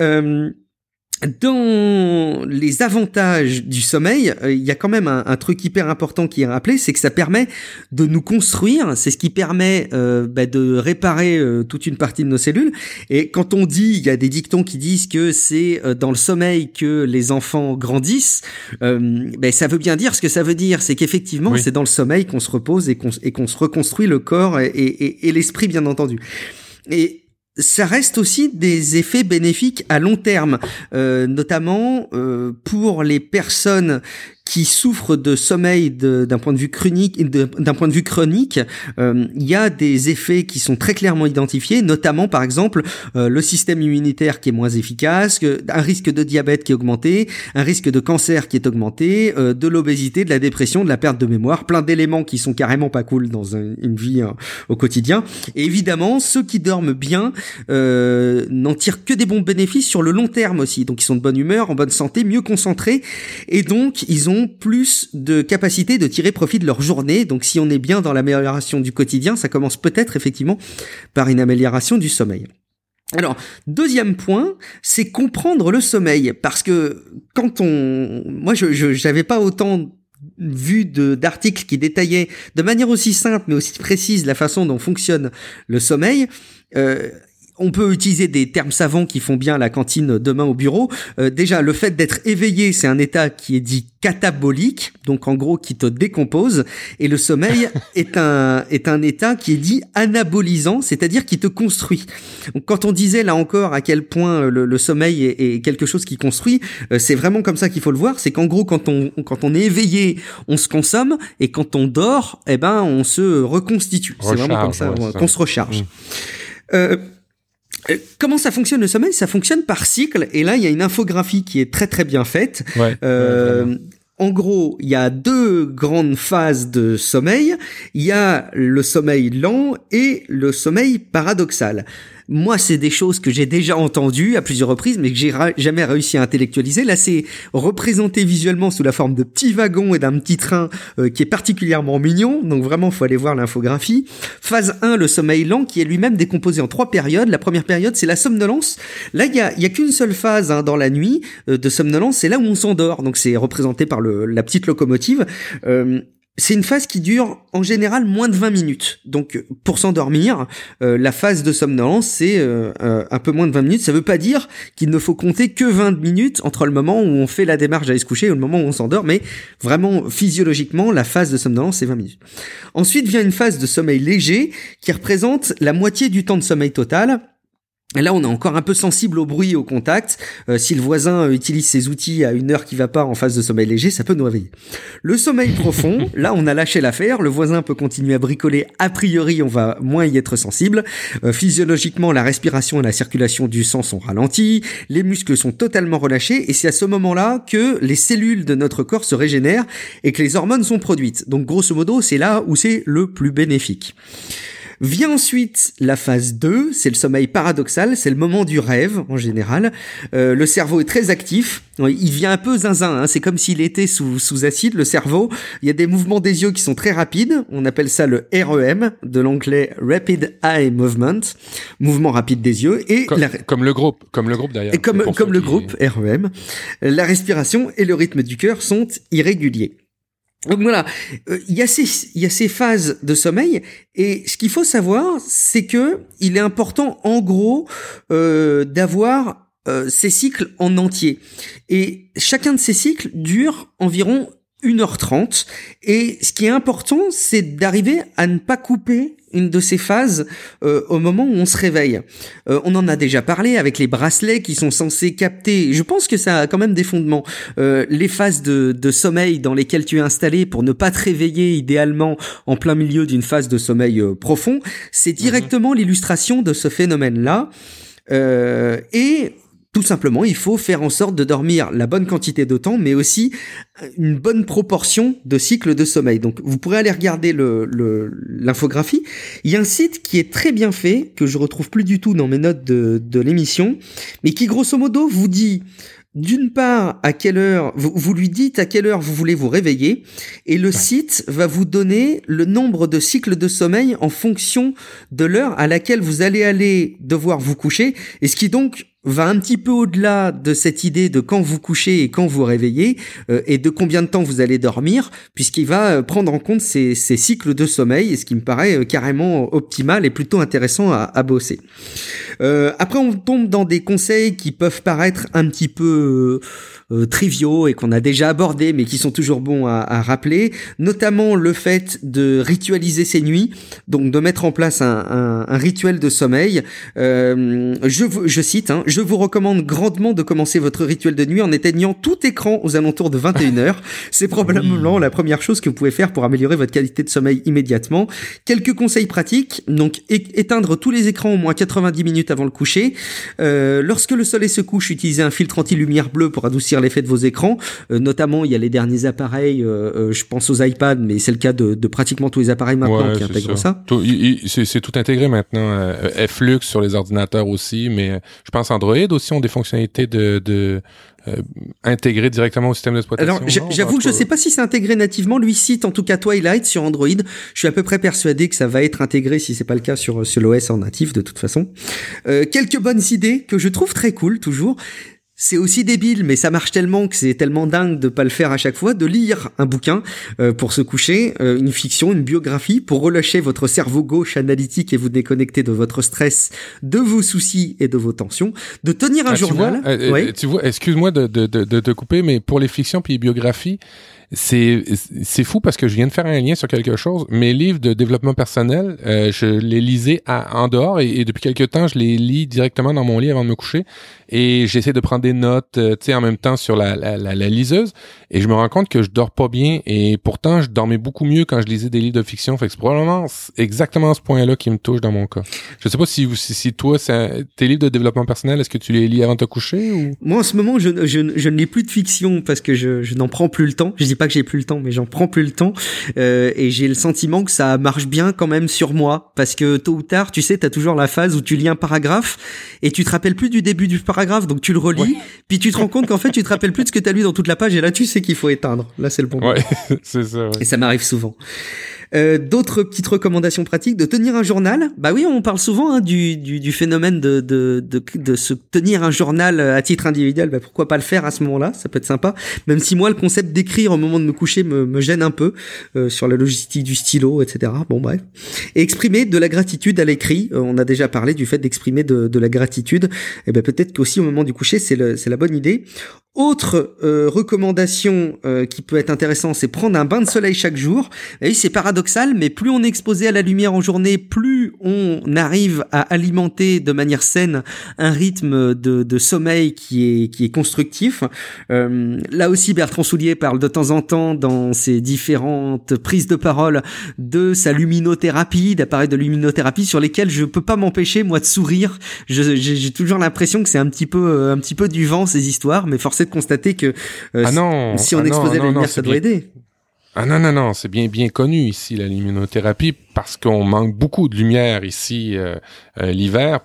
Euh, dans les avantages du sommeil, euh, il y a quand même un, un, truc hyper important qui est rappelé, c'est que ça permet de nous construire, c'est ce qui permet euh, bah, de réparer euh, toute une partie de nos cellules. Et quand on dit, il y a des dictons qui disent que c'est euh, dans le sommeil que les enfants grandissent, bah, ça veut bien dire ce que ça veut dire, c'est qu'effectivement oui. c'est dans le sommeil qu'on se repose et qu'on se reconstruit le corps et, et, et l'esprit bien entendu. Et ça reste aussi des effets bénéfiques à long terme, euh, notamment euh, pour les personnes qui souffrent de sommeil d'un point de vue chronique, d'un point de vue chronique, euh, il y a des effets qui sont très clairement identifiés, notamment par exemple euh, le système immunitaire qui est moins efficace, un risque de diabète qui est augmenté, un risque de cancer qui est augmenté, euh, de l'obésité, de la dépression, de la perte de mémoire, plein d'éléments qui sont carrément pas cool dans un, une vie hein, au quotidien. Et évidemment, ceux qui dorment bien euh, n'en tirent que des bons bénéfices sur le long terme aussi. Donc ils sont de bonne humeur, en bonne santé, mieux concentrés, et donc ils ont plus de capacité de tirer profit de leur journée. Donc si on est bien dans l'amélioration du quotidien, ça commence peut-être effectivement par une amélioration du sommeil. Alors, deuxième point, c'est comprendre le sommeil. Parce que quand on... Moi, je n'avais pas autant vu d'articles qui détaillaient de manière aussi simple mais aussi précise la façon dont fonctionne le sommeil. Euh, on peut utiliser des termes savants qui font bien la cantine demain au bureau. Euh, déjà, le fait d'être éveillé, c'est un état qui est dit catabolique, donc en gros qui te décompose, et le sommeil est un est un état qui est dit anabolisant, c'est-à-dire qui te construit. Donc, quand on disait là encore à quel point le, le sommeil est, est, quelque chose qui construit, euh, c'est vraiment comme ça qu'il faut le voir. C'est qu'en gros, quand on quand on est éveillé, on se consomme, et quand on dort, eh ben on se reconstitue. C'est vraiment comme ça ouais, qu'on se recharge. Mmh. Euh, comment ça fonctionne le sommeil? Ça fonctionne par cycle. Et là, il y a une infographie qui est très très bien faite. Euh, en gros, il y a deux grandes phases de sommeil. Il y a le sommeil lent et le sommeil paradoxal. Moi, c'est des choses que j'ai déjà entendues à plusieurs reprises, mais que j'ai jamais réussi à intellectualiser. Là, c'est représenté visuellement sous la forme de petits wagons et d'un petit train euh, qui est particulièrement mignon. Donc vraiment, faut aller voir l'infographie. Phase 1, le sommeil lent, qui est lui-même décomposé en trois périodes. La première période, c'est la somnolence. Là, il y a, y a qu'une seule phase hein, dans la nuit euh, de somnolence, c'est là où on s'endort. Donc c'est représenté par le, la petite locomotive. Euh, c'est une phase qui dure en général moins de 20 minutes. Donc pour s'endormir, euh, la phase de somnolence c'est euh, euh, un peu moins de 20 minutes. Ça veut pas dire qu'il ne faut compter que 20 minutes entre le moment où on fait la démarche d'aller se coucher et le moment où on s'endort, mais vraiment physiologiquement la phase de somnolence c'est 20 minutes. Ensuite vient une phase de sommeil léger qui représente la moitié du temps de sommeil total là, on est encore un peu sensible au bruit, au contact. Euh, si le voisin utilise ses outils à une heure qui va pas en phase de sommeil léger, ça peut nous. Le sommeil profond, là, on a lâché l'affaire. Le voisin peut continuer à bricoler. A priori, on va moins y être sensible. Euh, physiologiquement, la respiration et la circulation du sang sont ralenties. Les muscles sont totalement relâchés. Et c'est à ce moment-là que les cellules de notre corps se régénèrent et que les hormones sont produites. Donc, grosso modo, c'est là où c'est le plus bénéfique. Vient ensuite la phase 2, c'est le sommeil paradoxal, c'est le moment du rêve en général. Euh, le cerveau est très actif, il vient un peu zinzin, hein. c'est comme s'il était sous, sous acide, le cerveau. Il y a des mouvements des yeux qui sont très rapides, on appelle ça le REM, de l'anglais Rapid Eye Movement, mouvement rapide des yeux. Et comme, comme le groupe, comme le groupe d'ailleurs. Comme, comme le groupe REM. La respiration et le rythme du cœur sont irréguliers. Donc voilà, euh, il y a ces il y a ces phases de sommeil et ce qu'il faut savoir, c'est que il est important en gros euh, d'avoir euh, ces cycles en entier. Et chacun de ces cycles dure environ 1h30 et ce qui est important, c'est d'arriver à ne pas couper une de ces phases euh, au moment où on se réveille. Euh, on en a déjà parlé avec les bracelets qui sont censés capter. Je pense que ça a quand même des fondements. Euh, les phases de, de, sommeil dans lesquelles tu es installé pour ne pas te réveiller idéalement en plein milieu d'une phase de sommeil profond, c'est mhm. directement l'illustration de ce phénomène-là. et tout simplement, il faut faire en sorte de dormir la bonne quantité de temps, mais aussi une bonne proportion de cycles de sommeil. Donc, vous pourrez aller regarder l'infographie. Le, il y a un site qui est très bien fait, que je retrouve plus du tout dans mes notes de, de l'émission, mais qui grosso modo vous dit d'une part, à quelle heure, vous, vous, lui dites à quelle heure vous voulez vous réveiller, et le site va vous donner le nombre de cycles de sommeil en fonction de l'heure à laquelle vous allez aller devoir vous coucher, et ce qui donc va un petit peu au-delà de cette idée de quand vous couchez et quand vous réveillez euh, et de combien de temps vous allez dormir, puisqu'il va euh, prendre en compte ces, cycles de sommeil, et ce qui me paraît euh, carrément optimal et plutôt intéressant à, à bosser. après, on tombe dans des conseils qui peuvent paraître un petit peu triviaux et qu'on a déjà abordés, mais qui sont toujours bons à, à, rappeler, notamment le fait de ritualiser ses nuits, donc de mettre en place un, un, un rituel de sommeil. Euh, je, je cite, hein, je vous recommande grandement de commencer votre rituel de nuit en éteignant tout écran aux alentours de 21h. C'est probablement la première chose que vous pouvez faire pour améliorer votre qualité de sommeil immédiatement. Quelques conseils pratiques, donc éteindre tous les écrans au moins 90 minutes avant le coucher. Euh, lorsque le soleil se couche, utilisez un filtre anti-lumière bleue pour adoucir l'effet de vos écrans. Euh, notamment, il y a les derniers appareils, euh, euh, je pense aux iPads, mais c'est le cas de, de, pratiquement tous les appareils maintenant qui intègrent ça. C'est tout intégré maintenant. Flux sur les ordinateurs aussi, mais je pense Android aussi ont des fonctionnalités de, de euh, intégré directement au système d'exploitation Alors, j'avoue que je sais pas si c'est intégré nativement. Lui cite en tout cas Twilight sur Android. Je suis à peu près persuadé que ça va être intégré si c'est pas le cas sur, sur l'OS en natif de toute façon. Euh, quelques bonnes idées que je trouve très cool toujours c'est aussi débile, mais ça marche tellement que c'est tellement dingue de pas le faire à chaque fois, de lire un bouquin euh, pour se coucher, euh, une fiction, une biographie, pour relâcher votre cerveau gauche analytique et vous déconnecter de votre stress, de vos soucis et de vos tensions, de tenir un ah, journal. Tu vois, euh, tu vois excuse-moi de, de, de, de, te couper, mais pour les fictions puis les biographies, c'est c'est fou parce que je viens de faire un lien sur quelque chose. Mes livres de développement personnel, euh, je les lisais à, en dehors et, depuis quelque temps, je les lis directement dans mon lit avant de me coucher. Et j'essaie de prendre des notes, tu sais, en même temps sur la, la, la, liseuse, et je me rends compte que je dors pas bien, et pourtant je dormais beaucoup mieux quand je lisais des livres de fiction. Fait que c'est probablement exactement ce point-là qui me touche dans mon cas. Je sais pas si, si, si toi, tes livres de développement personnel, est-ce que tu les lis avant de te coucher ou? Moi, en ce moment, je, je, je ne plus de fiction parce que je, je n'en prends plus le temps. Je dis pas que j'ai plus le temps, mais j'en prends plus le temps, euh, et j'ai le sentiment que ça marche bien quand même sur moi, parce que tôt ou tard, tu sais, t'as toujours la phase où tu lis un paragraphe et tu te rappelles plus du début du paragraphe, donc tu le relis, puis tu te rends compte qu'en fait, tu te rappelles plus de ce que tu as lu dans toute la page, et là, tu sais qu'il faut éteindre. Là, c'est le bon. Ouais, c'est ça. Et ça m'arrive souvent. Euh, d'autres petites recommandations pratiques de tenir un journal? Bah oui, on parle souvent hein, du, du, du, phénomène de, de, de, de, se tenir un journal à titre individuel. Bah pourquoi pas le faire à ce moment-là? Ça peut être sympa. Même si moi, le concept d'écrire au moment de me coucher me, me gêne un peu euh, sur la logistique du stylo, etc. Bon bref. Et exprimer de la gratitude à l'écrit. Euh, on a déjà parlé du fait d'exprimer de, de la gratitude. Et eh ben peut-être qu'aussi au moment du coucher, c'est la bonne idée. Autre euh, recommandation euh, qui peut être intéressante, c'est prendre un bain de soleil chaque jour. Et c'est paradoxal, mais plus on est exposé à la lumière en journée, plus on arrive à alimenter de manière saine un rythme de, de sommeil qui est qui est constructif. Euh, là aussi, Bertrand Soulier parle de temps en temps dans ses différentes prises de parole de sa luminothérapie, d'appareils de luminothérapie sur lesquels je peux pas m'empêcher moi de sourire. J'ai toujours l'impression que c'est un petit peu un petit peu du vent ces histoires, mais forcément de constater que euh, ah si, on ah exposait la lumière, ça doit aider. Ah non, non, non, c'est bien, bien connu ici, la luminothérapie, parce qu'on manque beaucoup de lumière ici euh, euh, l'hiver.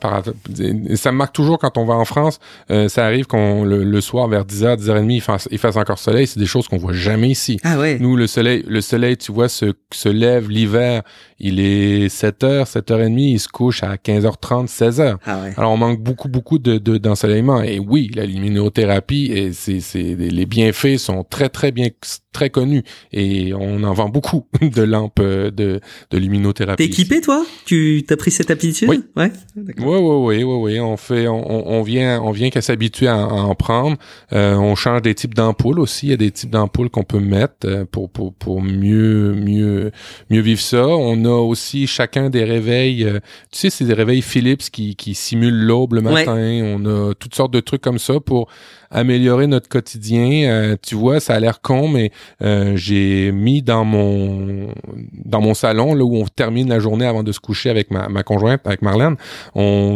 Ça me marque toujours quand on va en France, ça arrive qu'on le, soir vers 10h, 10h30, il fasse, il fasse encore soleil. C'est des choses qu'on voit jamais ici. Ah ouais. Nous, le soleil, le soleil, tu vois, se, se lève l'hiver, il est 7h, 7h30, il se couche à 15h30, 16h. Ah ouais. Alors on manque beaucoup, beaucoup de d'ensoleillement. et oui, la luminothérapie, et c'est, les bienfaits sont très, très bien, très connus. Et on en vend beaucoup de lampes euh, de, de luminothérapie. T'es équipé toi? Tu t'as pris cette habitude Oui. Ouais. Oui, oui, oui, oui, On fait, on, on vient, on vient qu'à s'habituer à, en prendre. Euh, on change des types d'ampoules aussi. Il y a des types d'ampoules qu'on peut mettre euh, pour, pour, pour mieux, mieux, mieux vivre ça. On a aussi chacun des réveils. tu sais, c'est des réveils Philips qui, qui simulent l'aube le matin. On a toutes sortes de trucs comme ça pour améliorer notre quotidien. Euh, tu vois, ça a l'air con, mais euh, j'ai mis dans mon dans mon salon là où on termine la journée avant de se coucher avec ma, ma conjointe, avec Marlène,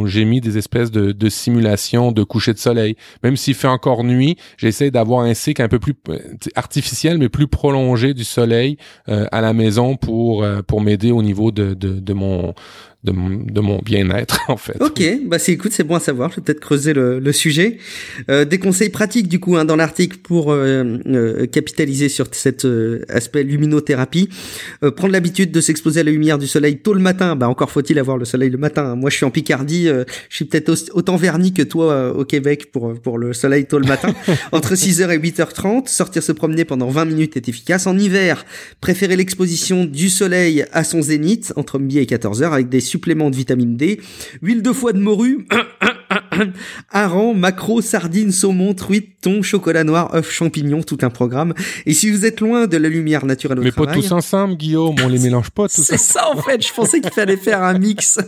j'ai mis des espèces de, de simulations de coucher de soleil. Même s'il fait encore nuit, j'essaie d'avoir un cycle un peu plus euh, artificiel mais plus prolongé du soleil à la maison pour pour m'aider au niveau de, de, de mon de, de mon bien-être en fait. Ok, bah c'est écoute, c'est bon à savoir. Je vais peut-être creuser le, le sujet. Euh, des conseils pratiques du coup hein, dans l'article pour euh, euh, capitaliser sur cet euh, aspect luminothérapie. Euh, prendre l'habitude de s'exposer à la lumière du soleil tôt le matin. Bah encore faut-il avoir le soleil le matin. Moi, je suis en Picardie. je suis peut-être autant verni que toi au Québec pour pour le soleil tôt le matin. Entre 6h et 8h30, sortir se promener pendant 20 minutes est efficace. En hiver, préférer l'exposition du soleil à son zénith entre midi et 14h avec des suppléments de vitamine D, huile de foie de morue, hareng, macro, sardines, saumon, truite, thon, chocolat noir, œufs, champignons, tout un programme. Et si vous êtes loin de la lumière naturelle au Mais travail... pas tous ensemble, Guillaume, on les mélange pas tous C'est ça en fait, je pensais qu'il fallait faire un mix.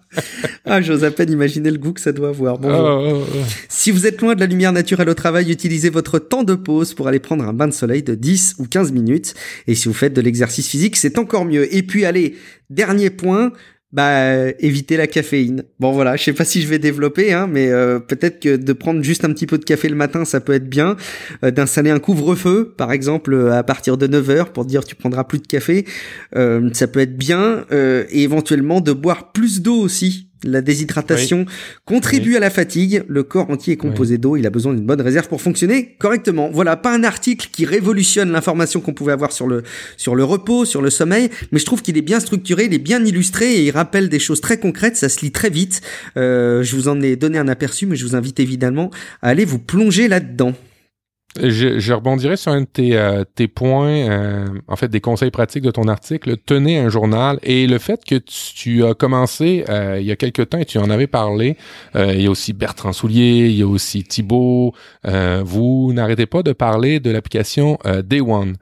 ah, j'ose à peine imaginer le goût que ça doit avoir. Bon, oh, oh, oh. Si vous êtes loin de la lumière naturelle au travail, utilisez votre temps de pause pour aller prendre un bain de soleil de 10 ou 15 minutes. Et si vous faites de l'exercice physique, c'est encore mieux. Et puis allez, dernier point, bah éviter la caféine. Bon voilà, je sais pas si je vais développer, hein, mais euh, peut-être que de prendre juste un petit peu de café le matin, ça peut être bien. Euh, d'installer un couvre-feu, par exemple, euh, à partir de 9 heures pour dire tu prendras plus de café, ça peut être bien. et éventuellement de boire plus d'eau aussi. La déshydratation contribue à la fatigue. Le corps entier est composé d'eau. Il a besoin d'une bonne réserve pour fonctionner correctement. Voilà, pas un article qui révolutionne l'information qu'on pouvait avoir sur le sur le repos, sur le sommeil, mais je trouve qu'il est bien structuré, il est bien illustré et il rappelle des choses très concrètes. Ça se lit très vite. Euh, je vous en ai donné un aperçu, mais je vous invite évidemment à aller vous plonger là-dedans. Je, je, rebondirais sur un de tes, euh, points, euh, en fait, des conseils pratiques de ton article. Tenez un journal et le fait que tu, as commencé euh, il y a quelques temps et tu en avais parlé. il y a aussi Bertrand Soulier, il y a aussi Thibault. vous n'arrêtez pas de parler de l'application Day One.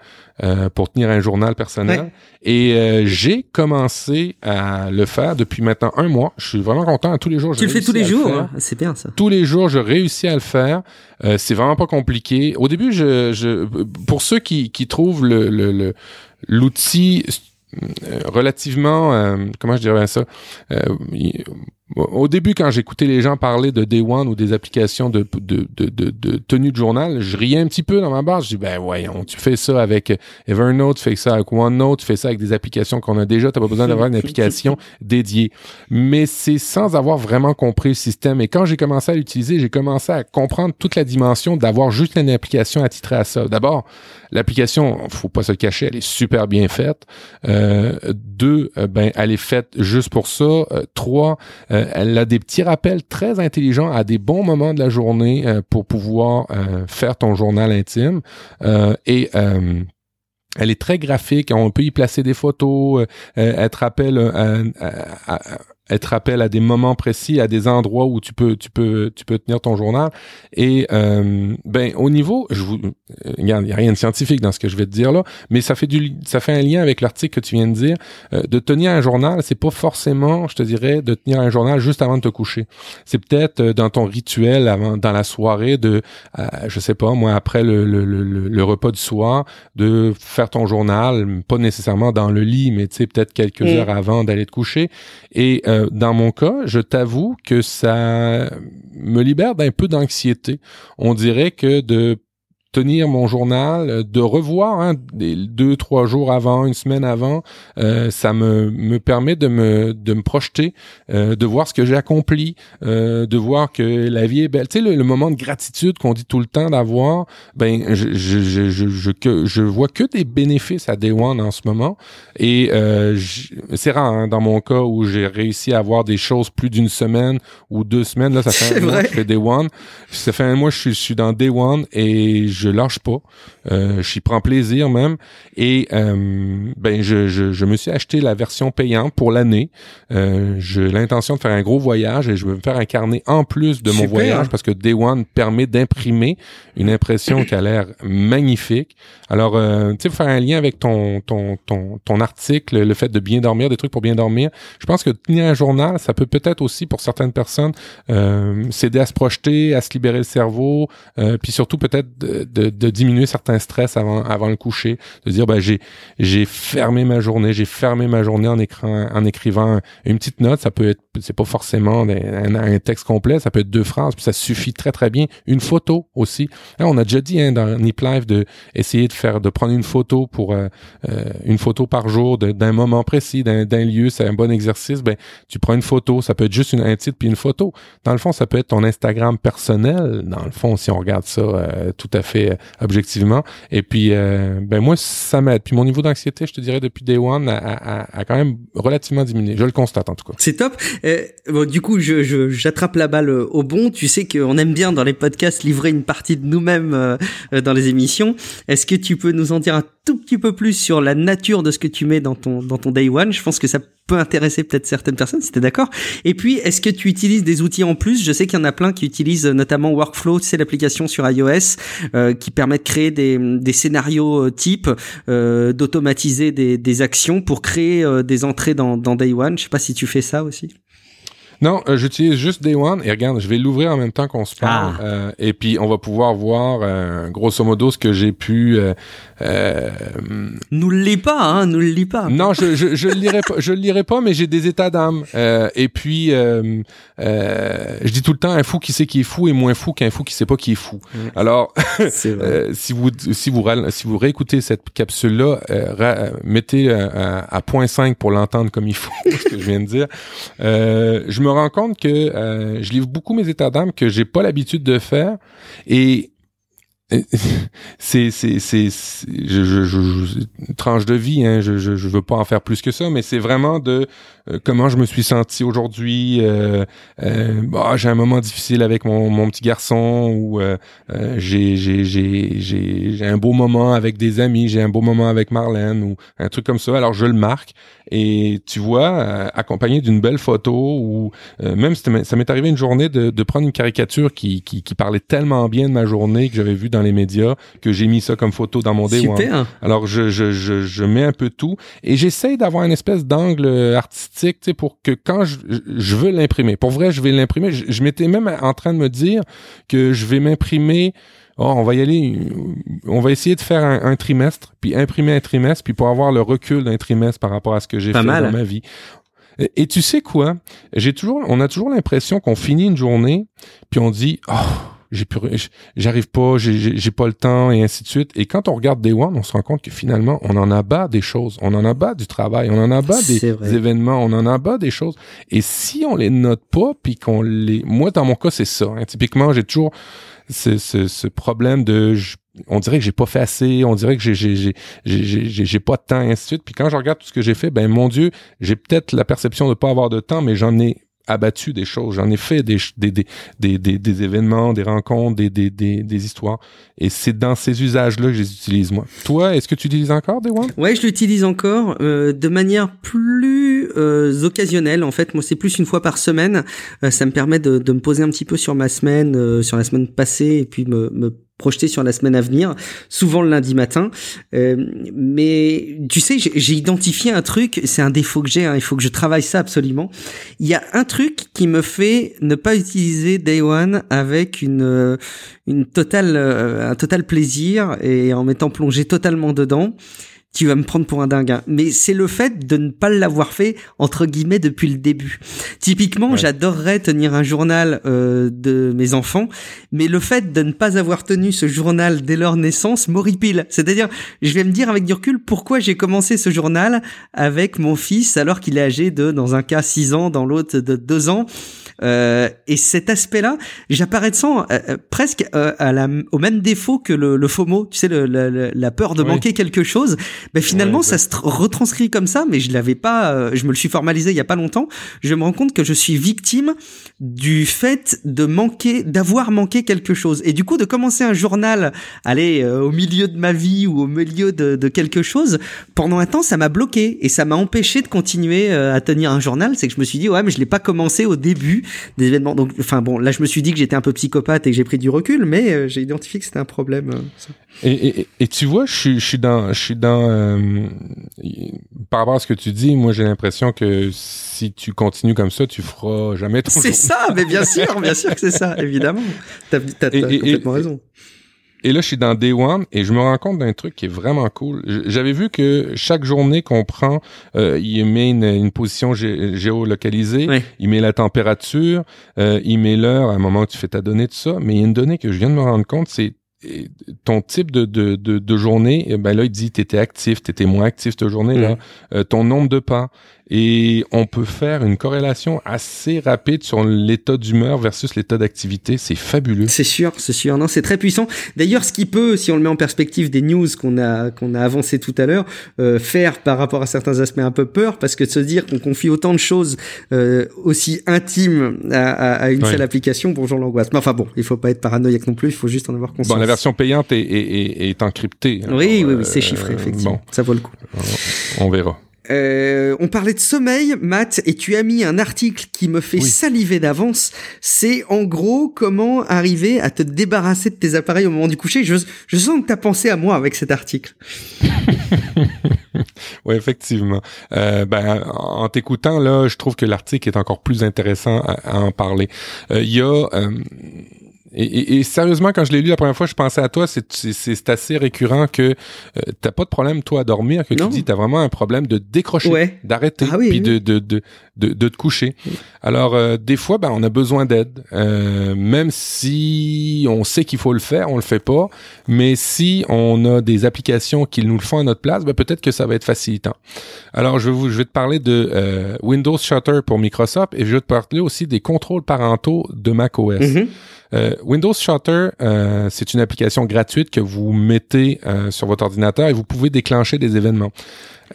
Euh, pour tenir un journal personnel. Et euh, j'ai commencé à le faire depuis maintenant un mois. Je suis vraiment content. Tous les jours, je Tu le fais tous les jours, hein? c'est bien ça. Tous les jours, je réussis à le faire. Euh, c'est vraiment pas compliqué. Au début, je, je pour ceux qui, qui trouvent le l'outil le, relativement, comment je dirais ça, au début, quand j'écoutais les gens parler de Day One ou des applications de, de, de, de, tenue de journal, je riais un petit peu dans ma base. Je dis, ben voyons, tu fais ça avec Evernote, tu fais ça avec OneNote, tu fais ça avec des applications qu'on a déjà, tu pas besoin d'avoir une application dédiée. Mais c'est sans avoir vraiment compris le système. Et quand j'ai commencé à l'utiliser, j'ai commencé à comprendre toute la dimension d'avoir juste une application attitrée à ça. D'abord, l'application, faut pas se le cacher, elle est super bien faite. Euh, deux, euh, ben elle est faite juste pour ça. Euh, trois, euh, elle a des petits rappels très intelligents à des bons moments de la journée pour pouvoir faire ton journal intime. et elle est très graphique, on peut y placer des photos, elle te rappelle elle te rappelle à des moments précis, à des endroits où tu peux, tu peux, tu peux tenir ton journal. Et euh, ben au niveau, je vous, regarde, il y a rien de scientifique dans ce que je vais te dire là, mais ça fait du, ça fait un lien avec l'article que tu viens de dire. Euh, de tenir un journal, c'est pas forcément, je te dirais, de tenir un journal juste avant de te coucher. C'est peut-être euh, dans ton rituel avant, dans la soirée de, euh, je sais pas, moi après le, le, le, le, repas du soir, de faire ton journal, pas nécessairement dans le lit, mais tu sais peut-être quelques mm. heures avant d'aller te coucher. Et euh, dans mon cas, je t'avoue que ça me libère d'un peu d'anxiété. On dirait que de tenir mon journal, euh, de revoir hein, deux, trois jours avant, une semaine avant, euh, ça me, me permet de me, de me projeter, euh, de voir ce que j'ai accompli, de voir que la vie est belle. Tu sais, le, moment de gratitude qu'on dit tout le temps d'avoir, ben, je, je, je, je, que, je vois que des bénéfices à Day One en ce moment. Et c'est rare hein, dans mon cas où j'ai réussi à avoir des choses plus d'une semaine ou deux semaines. Là, ça fait un mois que je fais Day One. Ça fait un mois que je suis, je suis dans Day One et je je lâche pas. Euh, j'y prends plaisir même. Et euh, ben je, je, je, me suis acheté la version payante pour l'année. Euh, j'ai l'intention de faire un gros voyage et je veux me faire un carnet en plus de mon voyage parce que Day One permet d'imprimer une impression qui a l'air magnifique. Alors, euh, tu sais, faire un lien avec ton, ton, ton, ton article, le fait de bien dormir, des trucs pour bien dormir. Je pense que tenir un journal, ça peut peut-être aussi pour certaines personnes euh, s'aider à se projeter, à se libérer le cerveau, euh, puis surtout peut-être de, de, diminuer certains stress avant, avant le coucher, de dire ben j'ai j'ai fermé ma journée, j'ai fermé ma journée en écrivant en écrivant une petite note, ça peut être c'est pas forcément un, texte complet, ça peut être deux phrases, puis ça suffit très très bien. Une photo aussi. on a déjà dit hein, dans Nip Live de essayer de faire de prendre une photo pour euh, euh, une photo par jour d'un moment précis, d'un lieu, c'est un bon exercice. Ben tu prends une photo, ça peut être juste une, un titre puis une photo. Dans le fond, ça peut être ton Instagram personnel. Dans le fond, si on regarde ça euh, tout à fait euh, objectivement. Et puis, euh, ben moi, ça m'aide. Puis mon niveau d'anxiété, je te dirais, depuis Day One, a, a, a, quand même relativement diminué. Je le constate en tout cas. C'est top. Euh, bon, du coup, je, je, j'attrape la balle au bon. Tu sais qu'on aime bien dans les podcasts livrer une partie de nous-mêmes euh, dans les émissions. Est-ce que tu peux nous en dire un tout petit peu plus sur la nature de ce que tu mets dans ton dans ton Day One? Je pense que ça peut intéresser peut-être certaines personnes, si t'es d'accord. Et puis, est-ce que tu utilises des outils en plus? Je sais qu'il y en a plein qui utilisent notamment Workflow, c'est l'application sur iOS euh, qui permet de créer des, scénarios euh, types, euh, d'automatiser des, actions pour créer euh, des entrées dans, dans Day One. Je sais pas si tu fais ça aussi. Non, euh, j'utilise juste Day One et regarde, je vais l'ouvrir en même temps qu'on se parle ah. euh, et puis on va pouvoir voir euh, grosso modo ce que j'ai pu. Euh, nous le lis pas, hein, nous le lis pas. Non, je je, je le lirai pas, je le lirai pas, mais j'ai des états d'âme et puis je dis tout le temps un fou qui sait qui est fou est moins fou qu'un fou qui sait pas qui est fou. Mm. Alors si vous si vous si vous réécoutez cette capsule là, mettez à, point 5 pour l'entendre comme il faut ce que je viens de dire. je me rends compte que euh, je livre beaucoup mes états d'âme que j'ai pas l'habitude de faire et c'est c'est c'est je, je, je, tranche de vie hein, je, je je veux pas en faire plus que ça mais c'est vraiment de euh, comment je me suis senti aujourd'hui euh, euh, bah, j'ai un moment difficile avec mon, mon petit garçon ou euh, j'ai j'ai j'ai j'ai un beau moment avec des amis j'ai un beau moment avec Marlène ou un truc comme ça. Alors je le marque et tu vois accompagné d'une belle photo ou même ça m'est arrivé une journée de, de prendre une caricature qui, qui qui parlait tellement bien de ma journée que j'avais vu dans les médias que j'ai mis ça comme photo dans mon Day Alors je, je, je, je, mets un peu tout et j'essaye d'avoir une espèce d'angle artistique tu sais, pour que quand je, je veux l'imprimer, pour vrai je vais l'imprimer, je, m'étais même en train de me dire que je vais m'imprimer Oh, on va y aller, on va essayer de faire un, trimestre, puis imprimer un trimestre, puis pour avoir le recul d'un trimestre par rapport à ce que j'ai fait dans ma vie. Et, et, tu sais quoi? J'ai toujours, on a toujours l'impression qu'on finit une journée, puis on dit, oh, j'arrive pas, j'ai pas le temps et ainsi de suite. Et quand on regarde Day One, on se rend compte que finalement, on en a bas des choses, on en a bas du travail, on en a bas des, événements, on en a bas des choses. Et si on les note pas, puis qu'on les, moi dans mon cas c'est ça. Hein. Typiquement, j'ai toujours ce, ce, ce, problème de on dirait que j'ai pas fait assez, on dirait que j'ai j'ai j'ai j'ai pas de temps et ainsi de suite. Puis quand je regarde tout ce que j'ai fait, ben mon Dieu, j'ai peut-être la perception de pas avoir de temps, mais j'en ai abattu des choses. J'en ai fait des, des, des, des, des, événements, des rencontres, des, des, des, des histoires. Et c'est dans ces usages-là que je les utilise, moi. Toi, est-ce que tu utilises encore des One? Ouais, je l'utilise encore euh, de manière plus euh, occasionnelle. En fait, moi, c'est plus une fois par semaine. Euh, ça me permet de, de me poser un petit peu sur ma semaine, euh, sur la semaine passée, et puis me, me projeté sur la semaine à venir, souvent le lundi matin. Euh, mais tu sais, j'ai identifié un truc, c'est un défaut que j'ai, hein, il faut que je travaille ça absolument. Il y a un truc qui me fait ne pas utiliser Day One avec une, euh, une totale, euh, un total plaisir et en m'étant plongé totalement dedans tu vas me prendre pour un dingue. Hein. Mais c'est le fait de ne pas l'avoir fait entre guillemets depuis le début. Typiquement, j'adorerais tenir un journal euh, de mes enfants, mais le fait de ne pas avoir tenu ce journal dès leur naissance m'horripile. C'est-à-dire, je vais me dire avec du recul pourquoi j'ai commencé ce journal avec mon fils alors qu'il est âgé de, dans un cas, 6 ans, dans l'autre de 2 ans. Euh, et cet aspect-là, j'apparaissais euh, euh, presque euh, à la, au même défaut que le, le FOMO, tu sais, le, la peur de manquer quelque chose. Ben finalement, ça se retranscrit comme ça, mais je l'avais pas, euh, je me le suis formalisé il y a pas longtemps. Je me rends compte que je suis victime du fait de manquer, d'avoir manqué quelque chose. Et du coup, de commencer un journal, aller au milieu de ma vie ou au milieu de, de quelque chose, pendant un temps, ça m'a bloqué et ça m'a empêché de continuer à tenir un journal. C'est que je me suis dit, ouais, mais je l'ai pas commencé au début des événements. Donc, enfin bon, là je me suis dit que j'étais un peu psychopathe et que j'ai pris du recul, mais euh, j'ai identifié que c'était un problème. Euh, et, et, et, tu vois, je suis, je suis dans, je suis dans, euh, par rapport à ce que tu dis, moi j'ai l'impression que si tu continues comme ça, tu feras jamais ton. C'est ça, mais bien sûr, bien sûr que c'est ça, évidemment. T'as, as, complètement raison. Et là, je suis dans Day One et je me rends compte d'un truc qui est vraiment cool. J'avais vu que chaque journée qu'on prend, euh, il met une, position géolocalisée, il met la température, euh, il met l'heure à un moment où tu fais ta donnée, tout ça. Mais il y a une donnée que je viens de me rendre compte, c'est ton type de, de, de, journée, ben là, il dit tu étais actif, tu étais moins actif cette journée-là, euh, ton nombre de pas. Et on peut faire une corrélation assez rapide sur l'état d'humeur versus l'état d'activité. C'est fabuleux. C'est sûr, c'est sûr. Non, c'est très puissant. D'ailleurs, ce qui peut, si on le met en perspective des news qu'on a qu'on a avancé tout à l'heure, euh, faire par rapport à certains aspects un peu peur, parce que de se dire qu'on confie autant de choses euh, aussi intimes à, à, une seule application, bonjour l'angoisse. Mais enfin bon, il faut pas être paranoïaque non plus. Il faut juste en avoir conscience. Bon, la version payante est, est, est, encryptée. oui, oui, oui, c'est chiffré euh, effectivement. Ça vaut le coup. On verra. Euh, on parlait de sommeil, Matt, et tu as mis un article qui me fait saliver d'avance. C'est en gros comment arriver à te débarrasser de tes appareils au moment du coucher. Je, je sens que tu as pensé à moi avec cet article. oui, effectivement. Euh, ben, en t'écoutant, là, je trouve que l'article est encore plus intéressant à, en parler. Euh, il y a euh, et, et, sérieusement, quand je l'ai lu la première fois, je pensais à toi. C'est assez récurrent que euh, t'as pas de problème toi à dormir, que tu dis t'as vraiment un problème de décrocher, d'arrêter, ah puis De, de, de, de, de te coucher. Alors euh, des fois, ben on a besoin d'aide, euh, même si on sait qu'il faut le faire, on le fait pas. Mais si on a des applications qui nous le font à notre place, ben peut-être que ça va être facilitant. Alors je vais vous, je vais te parler de euh, Windows Shutter pour Microsoft et je vais te parler aussi des contrôles parentaux de macOS. Mm-hmm. Windows Shutter, c'est une application gratuite que vous mettez sur votre ordinateur et vous pouvez déclencher des événements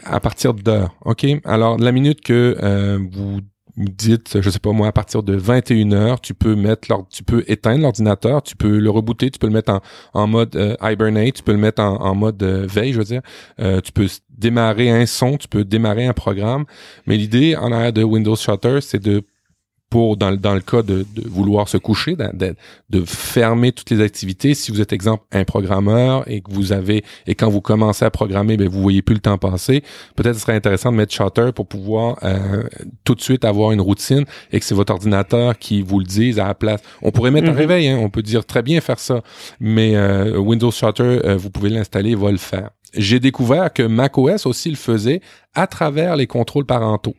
à partir d'heures. OK? Alors, la minute que vous dites, je sais pas moi, à partir de 21 heures, tu peux mettre, tu peux éteindre l'ordinateur, tu peux le rebooter, tu peux le mettre en, mode euh, hibernate, tu peux le mettre en, mode euh, veille, je veux dire. Euh, tu peux démarrer un son, tu peux démarrer un programme. Mais l'idée en arrière de Windows Shutter, c'est de pour dans, dans le cas de, de vouloir se coucher, de, de, fermer toutes les activités. Si vous êtes exemple un programmeur et que vous avez et quand vous commencez à programmer, ben vous voyez plus le temps passer. Peut-être ce serait intéressant de mettre Shutter pour pouvoir euh, tout de suite avoir une routine et que c'est votre ordinateur qui vous le dise à la place. On pourrait mettre un mhm. réveil, hein, on peut dire très bien faire ça, mais euh, Windows Shutter, euh, vous pouvez l'installer, il va le faire j'ai découvert que macOS aussi le faisait à travers les contrôles parentaux.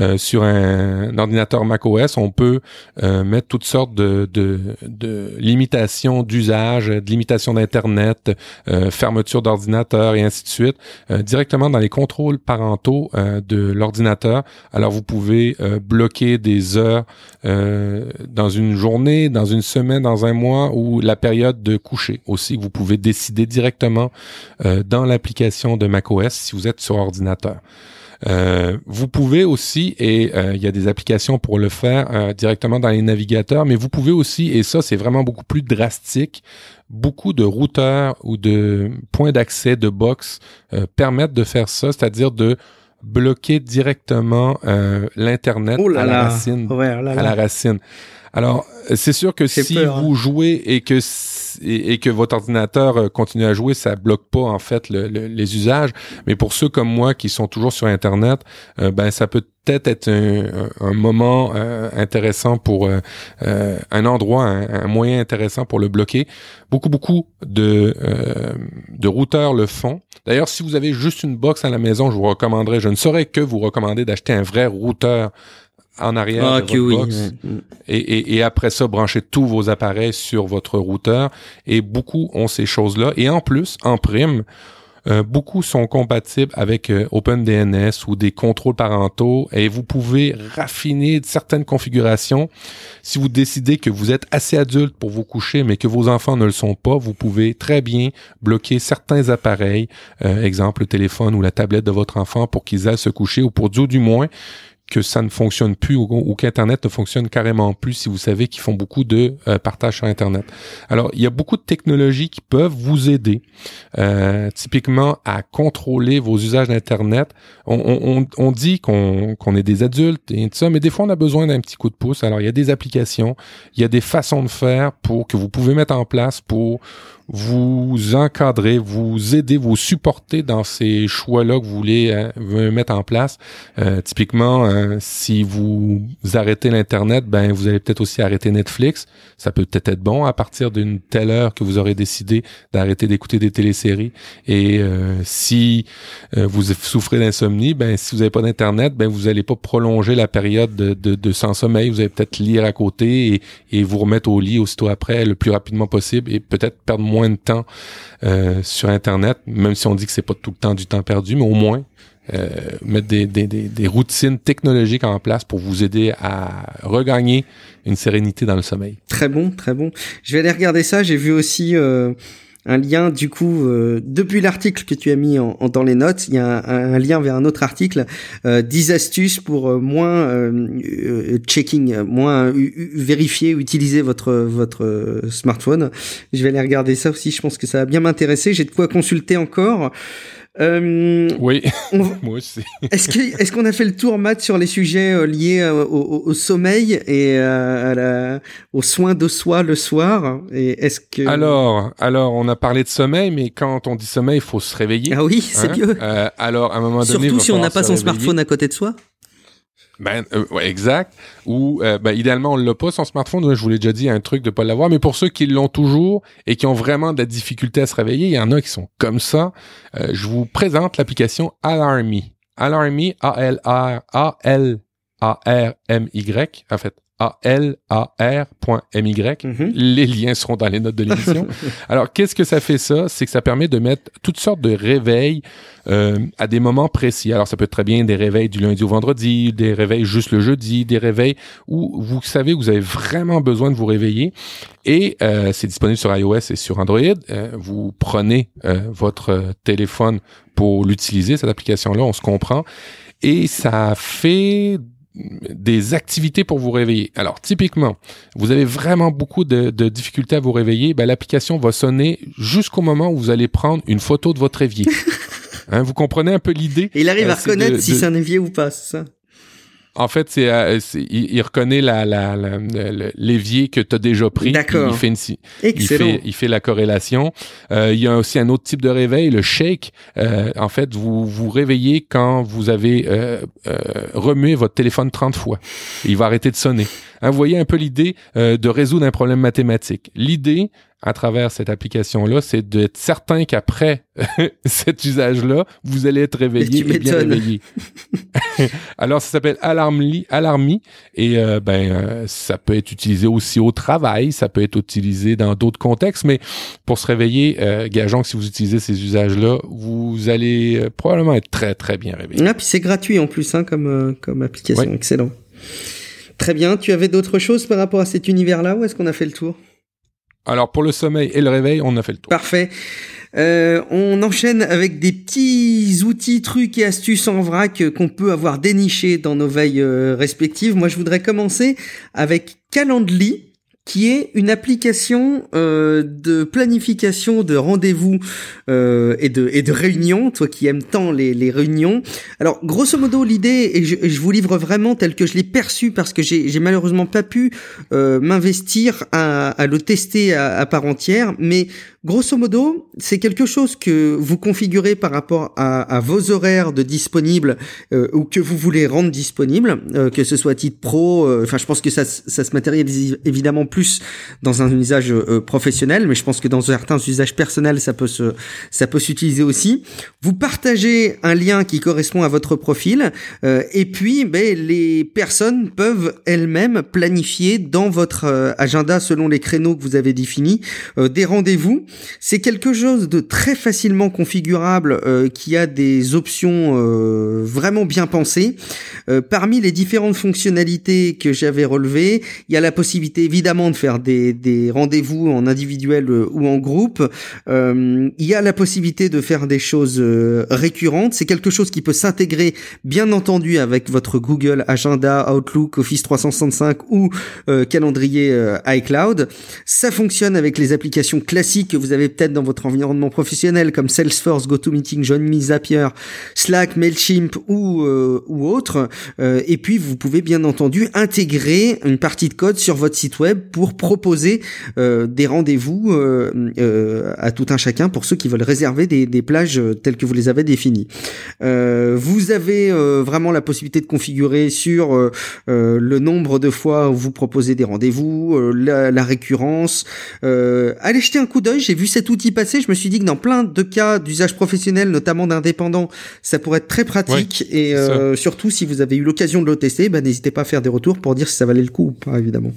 Euh, sur un, ordinateur macOS, on peut euh, mettre toutes sortes de, de, de limitations d'usage, de limitations d'Internet, euh, fermeture d'ordinateur et ainsi de suite, directement dans les contrôles parentaux de l'ordinateur. Alors vous pouvez bloquer des heures dans une journée, dans une semaine, dans un mois ou la période de coucher aussi. Vous pouvez décider directement dans l'application de macOS si vous êtes sur ordinateur. Euh, vous pouvez aussi, et euh, il y a des applications pour le faire euh, directement dans les navigateurs, mais vous pouvez aussi, et ça c'est vraiment beaucoup plus drastique, beaucoup de routeurs ou de points d'accès de box permettent de faire ça, c'est-à-dire de bloquer directement l'internet oh à la racine. à la racine. Alors, c'est sûr que si hein. vous jouez et que et, que votre ordinateur euh, continue à jouer, ça bloque pas en fait les usages. Mais pour ceux comme moi qui sont toujours sur Internet, euh, ben ça peut peut-être être un, moment euh, intéressant pour un endroit, un, moyen intéressant pour le bloquer. Beaucoup, beaucoup de, de routeurs le font. D'ailleurs, si vous avez juste une box à la maison, je vous recommanderais, je ne saurais que vous recommander d'acheter un vrai routeur en arrière ah, de votre box. Et, et, et, après ça brancher tous vos appareils sur votre routeur. Et beaucoup ont ces choses-là. Et en plus en prime euh, beaucoup sont compatibles avec euh, OpenDNS ou des contrôles parentaux. Et vous pouvez raffiner certaines configurations. Si vous décidez que vous êtes assez adulte pour vous coucher mais que vos enfants ne le sont pas, vous pouvez très bien bloquer certains appareils, euh, exemple le téléphone ou la tablette de votre enfant pour qu'ils aillent se coucher ou pour du moins que ça ne fonctionne plus ou, qu'Internet ne fonctionne carrément plus si vous savez qu'ils font beaucoup de euh, partage sur Internet. Alors, il y a beaucoup de technologies qui peuvent vous aider, euh, typiquement à contrôler vos usages d'Internet. On, on, dit qu'on est des adultes et tout ça, mais des fois, on a besoin d'un petit coup de pouce. Alors, il y a des applications, il y a des façons de faire pour que vous pouvez mettre en place pour vous encadrer, vous aider, vous supporter dans ces choix-là que vous voulez euh, mettre en place. Euh, typiquement, euh, si vous arrêtez l'Internet, ben vous allez peut-être aussi arrêter Netflix. Ça peut peut-être être bon à partir d'une telle heure que vous aurez décidé d'arrêter d'écouter des téléséries. Et si vous souffrez d'insomnie, ben si vous n'avez pas d'Internet, ben vous n'allez pas prolonger la période de, de, de sans sommeil. Vous allez peut-être lire à côté et, et vous remettre au lit aussitôt après le plus rapidement possible et peut-être perdre moins de temps euh, sur Internet, même si on dit que c'est pas tout le temps du temps perdu, mais au moins euh, mettre des, des, des, routines technologiques en place pour vous aider à regagner une sérénité dans le sommeil. Très bon, très bon. Je vais aller regarder ça. J'ai vu aussi euh, un lien du coup euh, depuis l'article que tu as mis dans les notes, il y a un, lien vers un autre article, euh, 10 astuces pour euh, moins euh, checking, moins vérifier, utiliser votre votre smartphone. Je vais aller regarder ça aussi. Je pense que ça va bien m'intéresser. J'ai de quoi consulter encore. Euh, oui, moi aussi. est-ce que est-ce qu'on a fait le tour, Matt, sur les sujets euh, liés euh, au, au, sommeil et euh, à la, aux soins de soi le soir? Et est-ce que alors alors on a parlé de sommeil, mais quand on dit sommeil, il faut se réveiller. Ah oui, c'est hein? mieux. alors à un moment donné, surtout si on n'a pas son smartphone à côté de soi. Ben, euh, ouais, exact. Ou, euh, ben, idéalement, on l'a pas, son smartphone. Je vous l'ai déjà dit, un truc de pas l'avoir. Mais pour ceux qui l'ont toujours et qui ont vraiment de la difficulté à se réveiller, il y en a qui sont comme ça. Euh, je vous présente l'application Alarmy. Alarmy, A-L-R-A-L-A-R-M-Y, en fait, S-A-L-A-R.my. Mhm. Les liens seront dans les notes de l'émission. Alors, qu'est-ce que ça fait ça? C'est que ça permet de mettre toutes sortes de réveils euh, à des moments précis. Alors, ça peut être très bien des réveils du lundi au vendredi, des réveils juste le jeudi, des réveils où vous savez que vous avez vraiment besoin de vous réveiller. Et euh, c'est disponible sur iOS et sur Android. Euh, vous prenez euh, votre euh, téléphone pour l'utiliser, cette application-là, on se comprend. Et ça fait des activités pour vous réveiller. Alors, typiquement, vous avez vraiment beaucoup de, de difficultés à vous réveiller, ben, l'application va sonner jusqu'au moment où vous allez prendre une photo de votre évier. Hein, vous comprenez un peu l'idée? Et il arrive Euh, à c'est reconnaître de- si de- c'est un évier ou pas, c'est ça? En fait, c'est, euh, il, il reconnaît la, la, la- le- l'évier que tu as déjà pris. D'accord. Il fait, une, il fait, il fait la corrélation. Euh, il y a aussi un autre type de réveil, le shake. Euh, en fait, vous vous réveillez quand vous avez euh, euh, remué votre téléphone 30 fois. Il va arrêter de sonner. Hein, vous voyez un peu l'idée euh, de résoudre un problème mathématique. L'idée, à travers cette application-là, c'est d'être certain qu'après cet usage-là, vous allez être réveillé et bien réveillé. Alors, ça s'appelle Alarmly, Alarmy, et euh, ben euh, ça peut être utilisé aussi au travail, ça peut être utilisé dans d'autres contextes, mais pour se réveiller, euh, gageons que si vous utilisez ces usages-là, vous allez euh, probablement être très très bien réveillé. Ah, puis c'est gratuit en plus, hein, comme, comme application. Ouais. Excellent. Très bien. Tu avais d'autres choses par rapport à cet univers-là ou est-ce qu'on a fait le tour? Alors pour le sommeil et le réveil, on a fait le tour. Parfait. Euh, on enchaîne avec des petits outils, trucs et astuces en vrac qu'on peut avoir dénichés dans nos veilles euh, respectives. Moi, je voudrais commencer avec Calendly qui est une application euh, de planification de rendez-vous euh, et de et de réunions. Toi qui aimes tant les, les réunions. Alors grosso modo l'idée et je, vous livre vraiment tel que je l'ai perçu parce que j'ai malheureusement pas pu euh, m'investir à, le tester à part entière, mais grosso modo c'est quelque chose que vous configurez par rapport à, vos horaires de disponibles euh, ou que vous voulez rendre disponible, euh, que ce soit titre pro. euh, Enfin, je pense que ça, se matérialise évidemment plus dans un usage euh, professionnel, mais je pense que dans certains usages personnels, ça peut ça peut s'utiliser aussi. Vous partagez un lien qui correspond à votre profil, et puis ben, les personnes peuvent elles-mêmes planifier dans votre agenda selon les créneaux que vous avez définis des rendez-vous. C'est quelque chose de très facilement configurable euh, qui a des options euh, vraiment bien pensées. Euh, parmi les différentes fonctionnalités que j'avais relevées, il y a la possibilité évidemment de faire des, des rendez-vous en individuel ou en groupe. Il y a la possibilité de faire des choses récurrentes. C'est quelque chose qui peut s'intégrer bien entendu avec votre Google Agenda, Outlook, Office 365 ou calendrier iCloud. Ça fonctionne avec les applications classiques que vous avez peut-être dans votre environnement professionnel comme Salesforce, GoToMeeting, JohnMe, Zapier, Slack, Mailchimp ou euh, ou autre. Euh, et puis vous pouvez bien entendu intégrer une partie de code sur votre site web pour proposer euh, des rendez-vous euh, à tout un chacun pour ceux qui veulent réserver des, plages telles que vous les avez définies. Vous avez vraiment la possibilité de configurer sur le nombre de fois où vous proposez des rendez-vous, la, la récurrence. Allez jeter un coup d'œil. J'ai vu cet outil passer. Je me suis dit que dans plein de cas d'usage professionnel, notamment d'indépendants, ça pourrait être très pratique. et euh, surtout, si vous avez eu l'occasion de le tester, bah, n'hésitez pas à faire des retours pour dire si ça valait le coup ou pas, évidemment.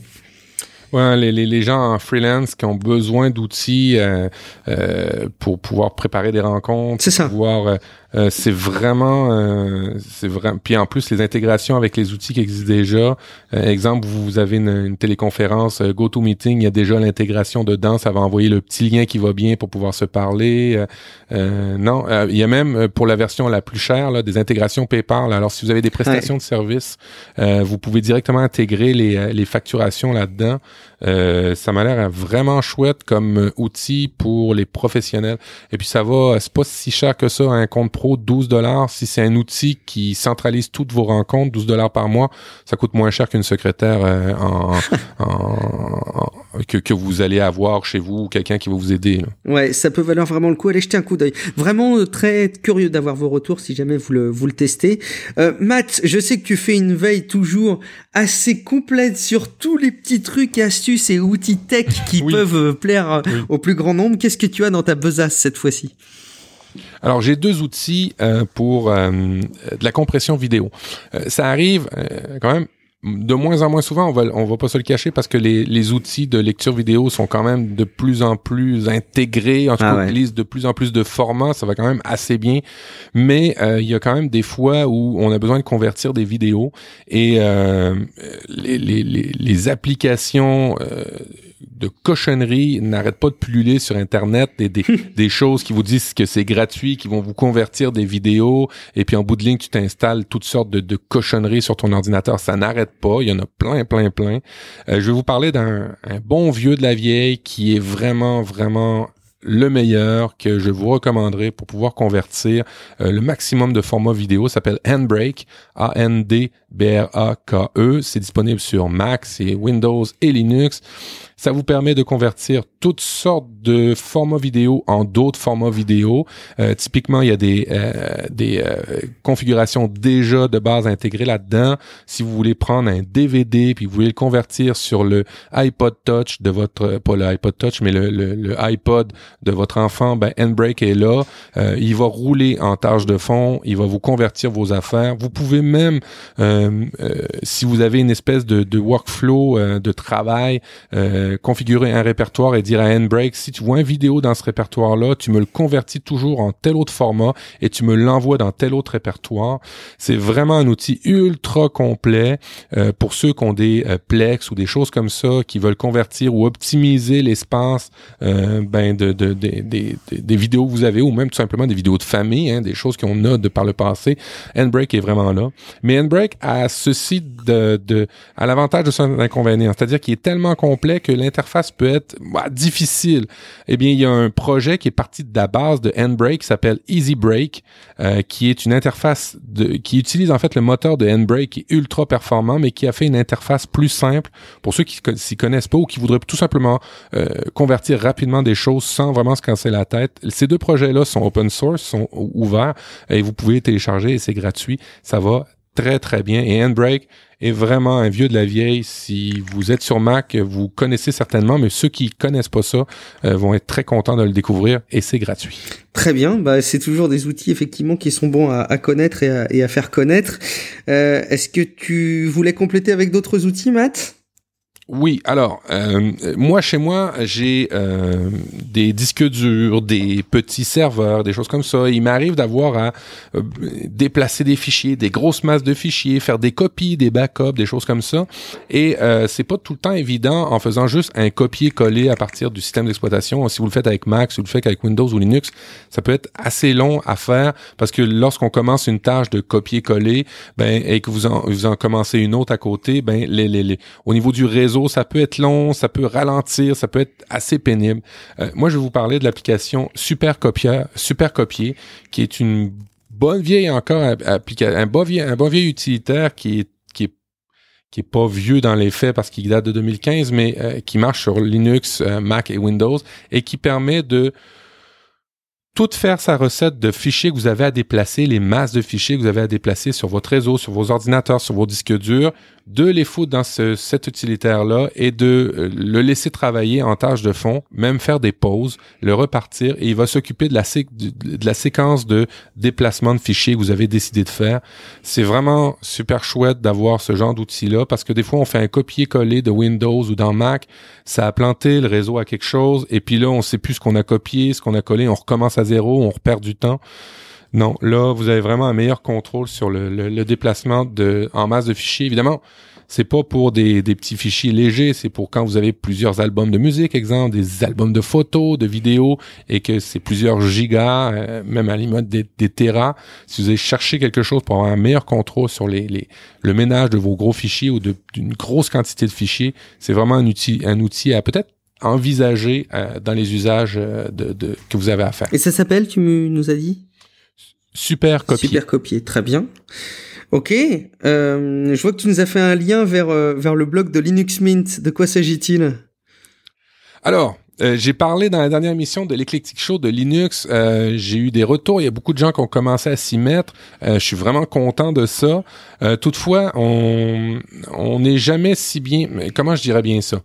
Ouais, les, les, les gens en freelance qui ont besoin d'outils euh, euh, pour pouvoir préparer des rencontres, ça. pouvoir, euh, c'est vraiment, euh, c'est vraiment. Puis en plus, les intégrations avec les outils qui existent déjà. Euh, exemple, vous avez une, une téléconférence euh, GoToMeeting, il y a déjà l'intégration dedans, ça va envoyer le petit lien qui va bien pour pouvoir se parler. Non, il y a même pour la version la plus chère là, des intégrations PayPal. Alors, si vous avez des prestations de services, euh, vous pouvez directement intégrer les, les facturations là-dedans. Euh, ça m'a l'air vraiment chouette comme outil pour les professionnels. Et puis ça va, c'est pas si cher que ça, un compte pro, 12 dollars. Si c'est un outil qui centralise toutes vos rencontres, 12 dollars par mois, ça coûte moins cher qu'une secrétaire euh, en, en- en- que, que vous allez avoir chez vous ou quelqu'un qui va vous aider. là. Ouais, ça peut valoir vraiment le coup. Allez jeter un coup d'œil. Vraiment euh, très curieux d'avoir vos retours si jamais vous le, vous le testez. Euh, Matt, je sais que tu fais une veille toujours assez complète sur tous les petits trucs, astuces et outils tech qui Oui. peuvent euh, plaire Oui. au plus grand nombre. Qu'est-ce que tu as dans ta besace cette fois-ci? Alors, j'ai deux outils euh, pour euh, de la compression vidéo. Euh, ça arrive euh, quand même de moins en moins souvent, on va, on va pas se le cacher parce que les, les outils de lecture vidéo sont quand même de plus en plus intégrés, en tout cas, utilisent de plus en plus de formats, ça va quand même assez bien. Mais euh, il y a quand même des fois où on a besoin de convertir des vidéos et euh, les, les, les, les, applications euh, de cochonneries n'arrêtent pas de pulluler sur Internet, des, des, des choses qui vous disent que c'est gratuit, qui vont vous convertir des vidéos, et puis en bout de ligne, tu t'installes toutes sortes de, de, cochonneries sur ton ordinateur. Ça n'arrête pas. Il y en a plein, plein, plein. Euh, je vais vous parler d'un bon vieux de la vieille qui est vraiment, vraiment le meilleur que je vous recommanderais pour pouvoir convertir euh, le maximum de formats vidéo s'appelle Handbrake, A-N-D-B-R-A-K-E. C'est disponible sur Mac, c'est Windows et Linux. Ça vous permet de convertir toutes sortes de formats vidéo en d'autres formats vidéo. Euh, typiquement, il y a des, euh, des euh, configurations déjà de base intégrées là-dedans. Si vous voulez prendre un DVD puis vous voulez le convertir sur le iPod Touch de votre, pas le iPod Touch, mais le, le, iPod de votre enfant, ben est là. il va rouler en tâche de fond. Il va vous convertir vos affaires. Vous pouvez même, si vous avez une espèce de, de workflow de travail, euh, configurer un répertoire et dire à Handbrake, si tu vois une vidéo dans ce répertoire-là, tu me le convertis toujours en tel autre format et tu me l'envoies dans tel autre répertoire. C'est vraiment un outil ultra complet euh, pour ceux qui ont des euh, Plex ou des choses comme ça, qui veulent convertir ou optimiser l'espace ben de, de, des vidéos que vous avez ou même tout simplement des vidéos de famille, hein, des choses qu'on a de par le passé. Handbrake est vraiment là. Mais Handbrake a ceci de, de à l'avantage de son inconvénient, c'est-à-dire qu'il est tellement complet que l'interface peut être bah, difficile, eh bien, il y a un projet qui est parti de la base de Handbrake qui s'appelle Easy Brake, euh, qui est une interface de, qui utilise en fait le moteur de Handbrake qui est ultra performant, mais qui a fait une interface plus simple pour ceux qui s'y connaissent pas ou qui voudraient tout simplement euh, convertir rapidement des choses sans vraiment se casser la tête. Ces deux projets-là sont open source, sont ouverts et vous pouvez télécharger et c'est gratuit. Ça va très très bien. Et Handbrake est vraiment un vieux de la vieille. Si vous êtes sur Mac, vous connaissez certainement, mais ceux qui connaissent pas ça euh, vont être très contents de le découvrir et c'est gratuit. Très bien, bah, c'est toujours des outils effectivement qui sont bons à, connaître et à, et à, faire connaître. Euh, Est-ce que tu voulais compléter avec d'autres outils, Matt? Oui, alors euh, moi chez moi j'ai euh, des disques durs, des petits serveurs, des choses comme ça. Il m'arrive d'avoir à euh, déplacer des fichiers, des grosses masses de fichiers, faire des copies, des backups, des choses comme ça. Et c'est pas tout le temps évident en faisant juste un copier-coller à partir du système d'exploitation. Si vous le faites avec Mac, si vous le faites avec Windows ou Linux, ça peut être assez long à faire parce que lorsqu'on commence une tâche de copier-coller, ben et que vous en, vous en commencez une autre à côté, ben les, les, les au niveau du réseau ça peut être long, ça peut ralentir, ça peut être assez pénible. Euh, moi, je vais vous parler de l'application Super Copier, Super Copier, qui est une bonne vieille encore un bon vieil, un bon utilitaire qui est qui est pas vieux dans les faits parce qu'il date de 2015, mais euh, qui marche sur Linux, euh, Mac et Windows et qui permet de tout faire sa recette de fichiers que vous avez à déplacer, les masses de fichiers que vous avez à déplacer sur votre réseau, sur vos ordinateurs, sur vos disques durs, de les foutre dans ce, cet utilitaire-là et de euh, le laisser travailler en tâche de fond, même faire des pauses, le repartir et il va s'occuper de la, séquence de déplacement de fichiers que vous avez décidé de faire. C'est vraiment super chouette d'avoir ce genre d'outil-là parce que des fois on fait un copier-coller de Windows ou dans Mac, ça a planté le réseau à quelque chose et puis là on sait plus ce qu'on a copié, ce qu'on a collé, on recommence à zéro, on repère du temps. Non, là, vous avez vraiment un meilleur contrôle sur le, déplacement de en masse de fichiers. Évidemment, c'est pas pour des, petits fichiers légers, c'est pour quand vous avez plusieurs albums de musique, exemple, des albums de photos, de vidéos, et que c'est plusieurs gigas, euh, même à l'image des, des terras. Si vous avez cherché quelque chose pour avoir un meilleur contrôle sur les, les le ménage de vos gros fichiers ou d'une grosse quantité de fichiers, c'est vraiment un outil, à peut-être envisager euh, dans les usages euh, que vous avez à faire. Et ça s'appelle, tu nous as dit? Super copier. Super copier, très bien. Ok, euh, je vois que tu nous as fait un lien vers, euh, vers le blog de Linux Mint. De quoi s'agit-il? Alors, euh, j'ai parlé dans la dernière émission de l'Eclectic Show de Linux. Euh, j'ai eu des retours. Il y a beaucoup de gens qui ont commencé à s'y mettre. Euh, je suis vraiment content de ça. toutefois, on on n'est jamais si bien. Comment je dirais bien ça?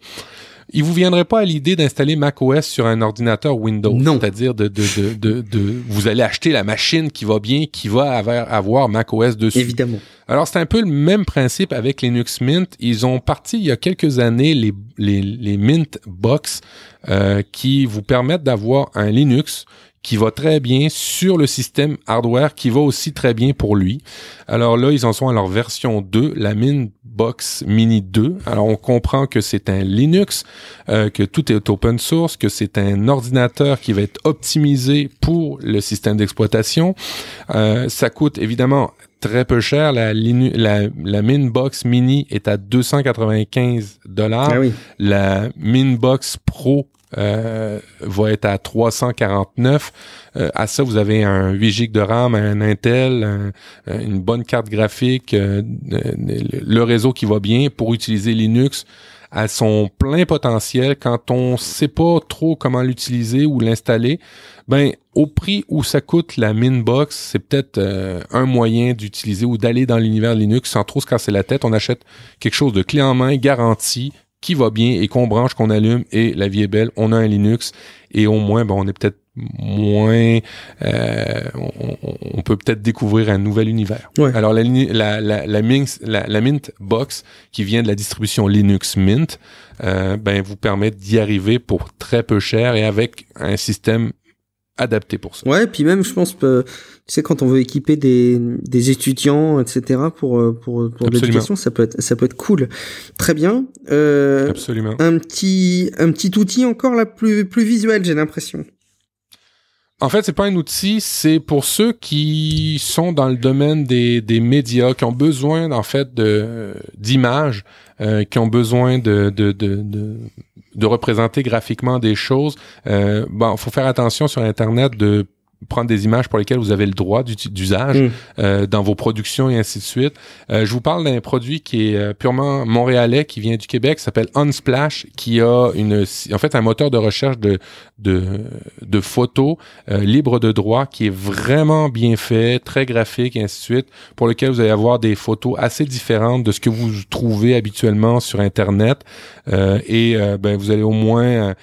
Il vous viendrait pas à l'idée d'installer macOS sur un ordinateur Windows? Non. C'est-à-dire de, de, de, de, de- vous allez acheter la machine qui va bien, qui va avoir, avoir macOS dessus? Évidemment. Alors, c'est un peu le même principe avec Linux Mint. Ils ont parti il y a quelques années les, les, les Mint Box euh, qui vous permettent d'avoir un Linux qui va très bien sur le système hardware qui va aussi très bien pour lui. Alors là, ils en sont à leur version 2, la Mint Box Mini 2. Alors on comprend que c'est un Linux, euh, que tout est open source, que c'est un ordinateur qui va être optimisé pour le système d'exploitation. Euh, ça coûte évidemment très peu cher. La, la, la Minbox Mini est à 295 dollars. Ah oui. La Minbox Pro euh, va être à 349. Euh, à ça, vous avez un 8 GB de RAM, un Intel, un- une bonne carte graphique, euh, le réseau qui va bien pour utiliser Linux à son plein potentiel quand on sait pas trop comment l'utiliser ou l'installer. Ben, au prix où ça coûte la Minbox, c'est peut-être euh, un moyen d'utiliser ou d'aller dans l'univers Linux sans trop se casser la tête. On achète quelque chose de clé en main, garanti, qui va bien et qu'on branche, qu'on allume et la vie est belle. On a un Linux et au moins, ben, on est peut-être moins, euh, on, peut peut-être découvrir un nouvel univers. Ouais. Alors la, la, la, la, Minx- la, la Mint Box qui vient de la distribution Linux Mint, euh, ben vous permet d'y arriver pour très peu cher et avec un système adapté pour ça. Ouais, puis même, je pense, que, tu sais, quand on veut équiper des, des étudiants, etc., pour, euh, pour, pour Absolument. l'éducation, ça peut être, ça peut être cool. Très bien. Euh, Absolument. un petit, un petit outil encore là, plus, plus visuel, j'ai l'impression. En fait, c'est pas un outil, c'est pour ceux qui sont dans le domaine des, des médias, qui ont besoin en fait de d'images, euh, qui ont besoin de de, de, de de représenter graphiquement des choses. Euh, bon, faut faire attention sur Internet de prendre des images pour lesquelles vous avez le droit d'usage Mm. euh, dans vos productions et ainsi de suite. Euh, je vous parle d'un produit qui est euh, purement montréalais, qui vient du Québec, qui s'appelle Unsplash, qui a une, en fait, un moteur de recherche de de, de photos euh, libre de droit qui est vraiment bien fait, très graphique et ainsi de suite, pour lequel vous allez avoir des photos assez différentes de ce que vous trouvez habituellement sur Internet. Et ben, vous allez au moins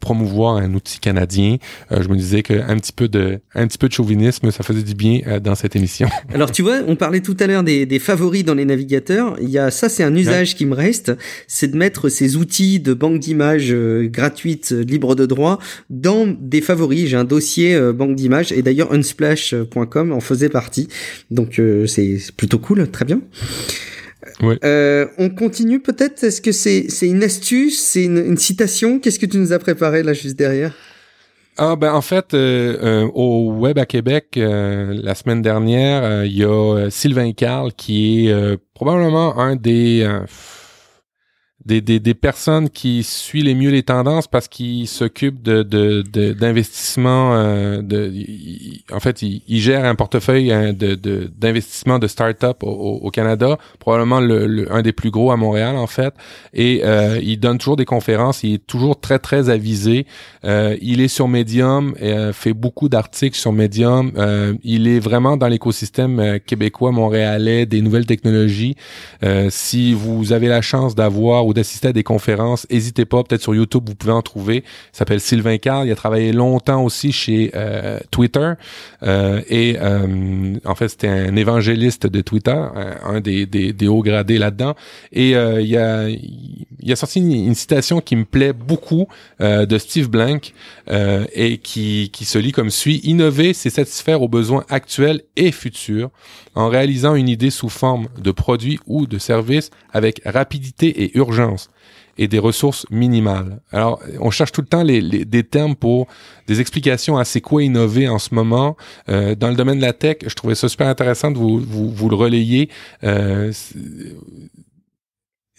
promouvoir un outil canadien. Je me disais qu'un petit peu de un petit peu de chauvinisme, ça faisait du bien euh, dans cette émission. Alors tu vois, on parlait tout à l'heure des, des favoris dans les navigateurs. Il y a ça, c'est un usage qui me reste, c'est de mettre ces outils de banque d'images euh, gratuites, euh, libres de droit, dans des favoris. J'ai un dossier banque d'images et d'ailleurs unsplash.com en faisait partie. Donc c'est plutôt cool, très bien. Ouais. Euh, on continue peut-être. Est-ce que c'est une astuce, c'est une, une citation? Qu'est-ce que tu nous as préparé là juste derrière? Ah ben en fait euh, euh, au web à Québec euh, la semaine dernière euh, il y a euh, Sylvain Carl qui est euh, probablement un des, des des des personnes qui suit les mieux les tendances parce qu'il s'occupe de de de- d'investissement euh, de en fait il, il gère un portefeuille hein, de de d'investissement de start-up au, au- Canada probablement le, le- un des plus gros à Montréal en fait et euh, il donne toujours des conférences il est toujours très très avisé euh, il est sur Medium, euh, fait beaucoup d'articles sur Medium. Euh, il est vraiment dans l'écosystème euh, québécois, montréalais, des nouvelles technologies. Si vous avez la chance d'avoir d'assister à des conférences, n'hésitez pas. Peut-être sur YouTube, vous pouvez en trouver. Il s'appelle Sylvain Carl. Il a travaillé longtemps aussi chez euh, Twitter. Euh, et euh, en fait, c'était un évangéliste de Twitter, un, des, des, des hauts gradés là-dedans. Et euh, il, a, il a sorti une, une citation qui me plaît beaucoup euh, de Steve Blank et qui, qui se lit comme suit. Innover, c'est satisfaire aux besoins actuels et futurs en réalisant une idée sous forme de produit ou de service avec rapidité et urgence et des ressources minimales. Alors, on cherche tout le temps les, les- des termes pour des explications à c'est quoi innover en ce moment. Euh, dans le domaine de la tech, je trouvais ça super intéressant de vous, vous, vous le relayer. Euh,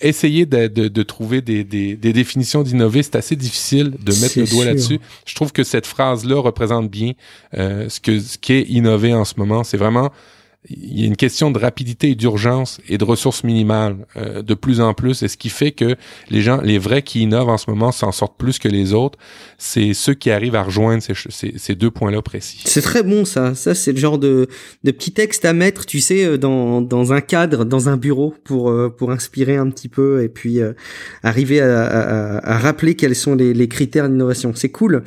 Essayez de, de, de trouver des, des, des définitions d'innover, c'est assez difficile de mettre le doigt là-dessus. Je trouve que cette phrase-là représente bien euh, ce que ce qu'est innover en ce moment. C'est vraiment il y a une question de rapidité et d'urgence et de ressources minimales euh, de plus en plus. Et ce qui fait que les gens, les vrais qui innovent en ce moment s'en sortent plus que les autres. C'est ceux qui arrivent à rejoindre ces, deux points-là précis. C'est très bon ça. Ça c'est le genre de, de petit texte à mettre, tu sais, euh, dans, dans un cadre, dans un bureau pour euh, pour inspirer un petit peu et puis arriver à, à, à, rappeler quels sont les, les critères d'innovation. C'est cool.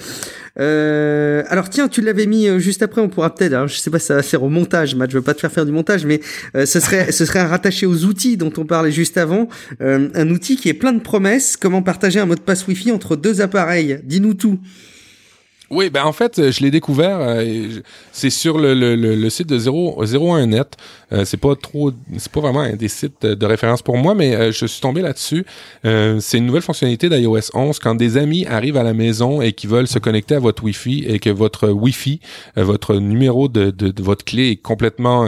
Euh, alors tiens, tu l'avais mis juste après, on pourra peut-être, hein, je sais pas, ça va faire au montage, Matt, je veux pas te faire faire du montage, mais euh, ce serait ce serait rattaché aux outils dont on parlait juste avant, euh, un outil qui est plein de promesses. Comment partager un mot de passe Wi-Fi entre deux appareils Dis-nous tout. Oui, ben en fait, je l'ai découvert. Euh, c'est sur le, le, le, site de 0, 01net. Euh, c'est pas trop, c'est pas vraiment un des sites de référence pour moi, mais euh, je suis tombé là-dessus. c'est une nouvelle fonctionnalité d'iOS 11 quand des amis arrivent à la maison et qui veulent se connecter à votre Wi-Fi et que votre Wi-Fi, votre numéro de, de, de, votre clé est complètement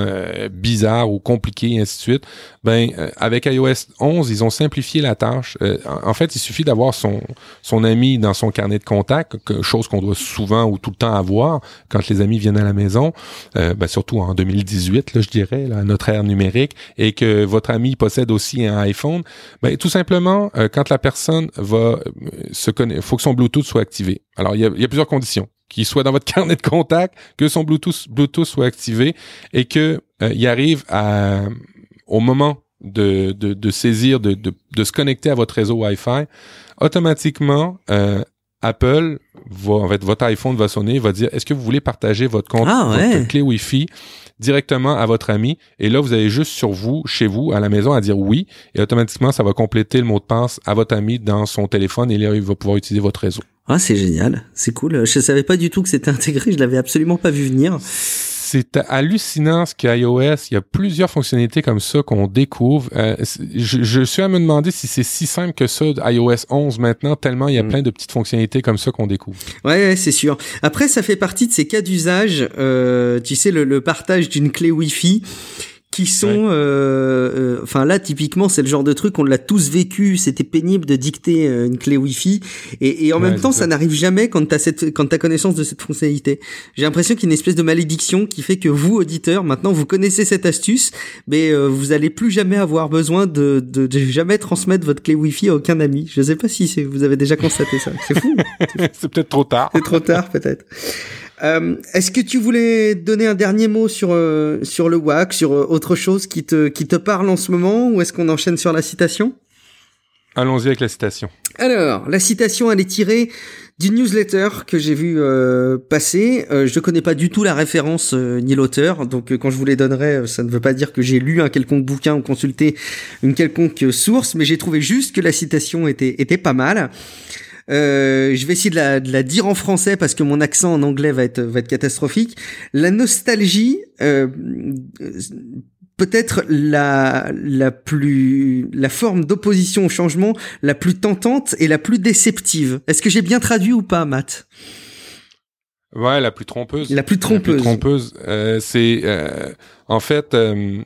bizarre ou compliqué et ainsi de suite. Ben avec iOS 11, ils ont simplifié la tâche. en fait, il suffit d'avoir son son ami dans son carnet de contact, chose qu'on doit souvent ou tout le temps avoir quand les amis viennent à la maison, euh, ben surtout en 2018, là, je dirais, notre ère numérique, et que votre ami possède aussi un iPhone, ben, tout simplement, euh, quand la personne va euh, se connaître, faut que son Bluetooth soit activé. Alors, il y a, plusieurs conditions qu'il soit dans votre carnet de contact, que son Bluetooth, Bluetooth soit activé et que il arrive à, au moment de, saisir, de, se connecter à votre réseau Wi-Fi, automatiquement, euh, Apple va, en fait, votre iPhone va sonner, va dire, est-ce que vous voulez partager votre compte, ah, votre clé Wi-Fi directement à votre ami? Et là, vous avez juste sur vous, chez vous, à la maison, à dire oui. Et automatiquement, ça va compléter le mot de passe à votre ami dans son téléphone et là, il va pouvoir utiliser votre réseau. Ah, c'est génial. C'est cool. Je savais pas du tout que c'était intégré. Je l'avais absolument pas vu venir c'est hallucinant ce qu'iOS, il y a plusieurs fonctionnalités comme ça qu'on découvre. Euh, je, suis à me demander si c'est si simple que ça iOS 11 maintenant, tellement il y a mm. plein de petites fonctionnalités comme ça qu'on découvre. Ouais, c'est sûr. Après, ça fait partie de ces cas d'usage, euh, tu sais, le, le partage d'une clé Wi-Fi qui sont euh, euh, enfin là typiquement c'est le genre de truc on l'a tous vécu c'était pénible de dicter euh, une clé wifi. Et, et en même temps ça, n'arrive jamais quand t'as cette quand t'as connaissance de cette fonctionnalité. J'ai l'impression qu'il y a une espèce de malédiction qui fait que vous auditeurs maintenant vous connaissez cette astuce mais vous allez plus jamais avoir besoin de, de, de jamais transmettre votre clé wifi à aucun ami. Je sais pas si vous avez déjà constaté ça. C'est fou. C'est peut-être trop tard. C'est trop tard peut-être euh, Est-ce que tu voulais donner un dernier mot sur euh, sur le WAC, sur euh, autre chose qui te qui te parle en ce moment, ou est-ce qu'on enchaîne sur la citation? Allons-y avec la citation. Alors, la citation, elle est tirée d'une newsletter que j'ai vu euh, passer. Euh, je ne connais pas du tout la référence ni l'auteur, donc quand je vous les donnerai, ça ne veut pas dire que j'ai lu un quelconque bouquin ou consulté une quelconque source, mais j'ai trouvé juste que la citation était était pas mal. Euh, je vais essayer de la, de la, dire en français parce que mon accent en anglais va être, va être catastrophique. La nostalgie, euh, peut-être la, la plus, la forme d'opposition au changement la plus tentante et la plus déceptive. Est-ce que j'ai bien traduit ou pas, Matt? Ouais, la plus trompeuse. La plus trompeuse. La plus trompeuse. Euh, c'est euh, en fait euh,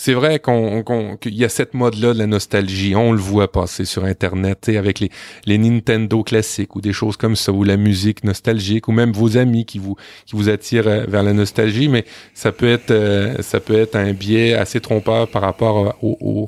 c'est vrai qu'on qu'il y a cette mode-là de la nostalgie. On le voit passer sur Internet, avec les, les Nintendo classiques ou des choses comme ça, ou la musique nostalgique, ou même vos amis qui vous qui vous attirent euh, vers la nostalgie. Mais ça peut être euh, ça peut être un biais assez trompeur par rapport au, au,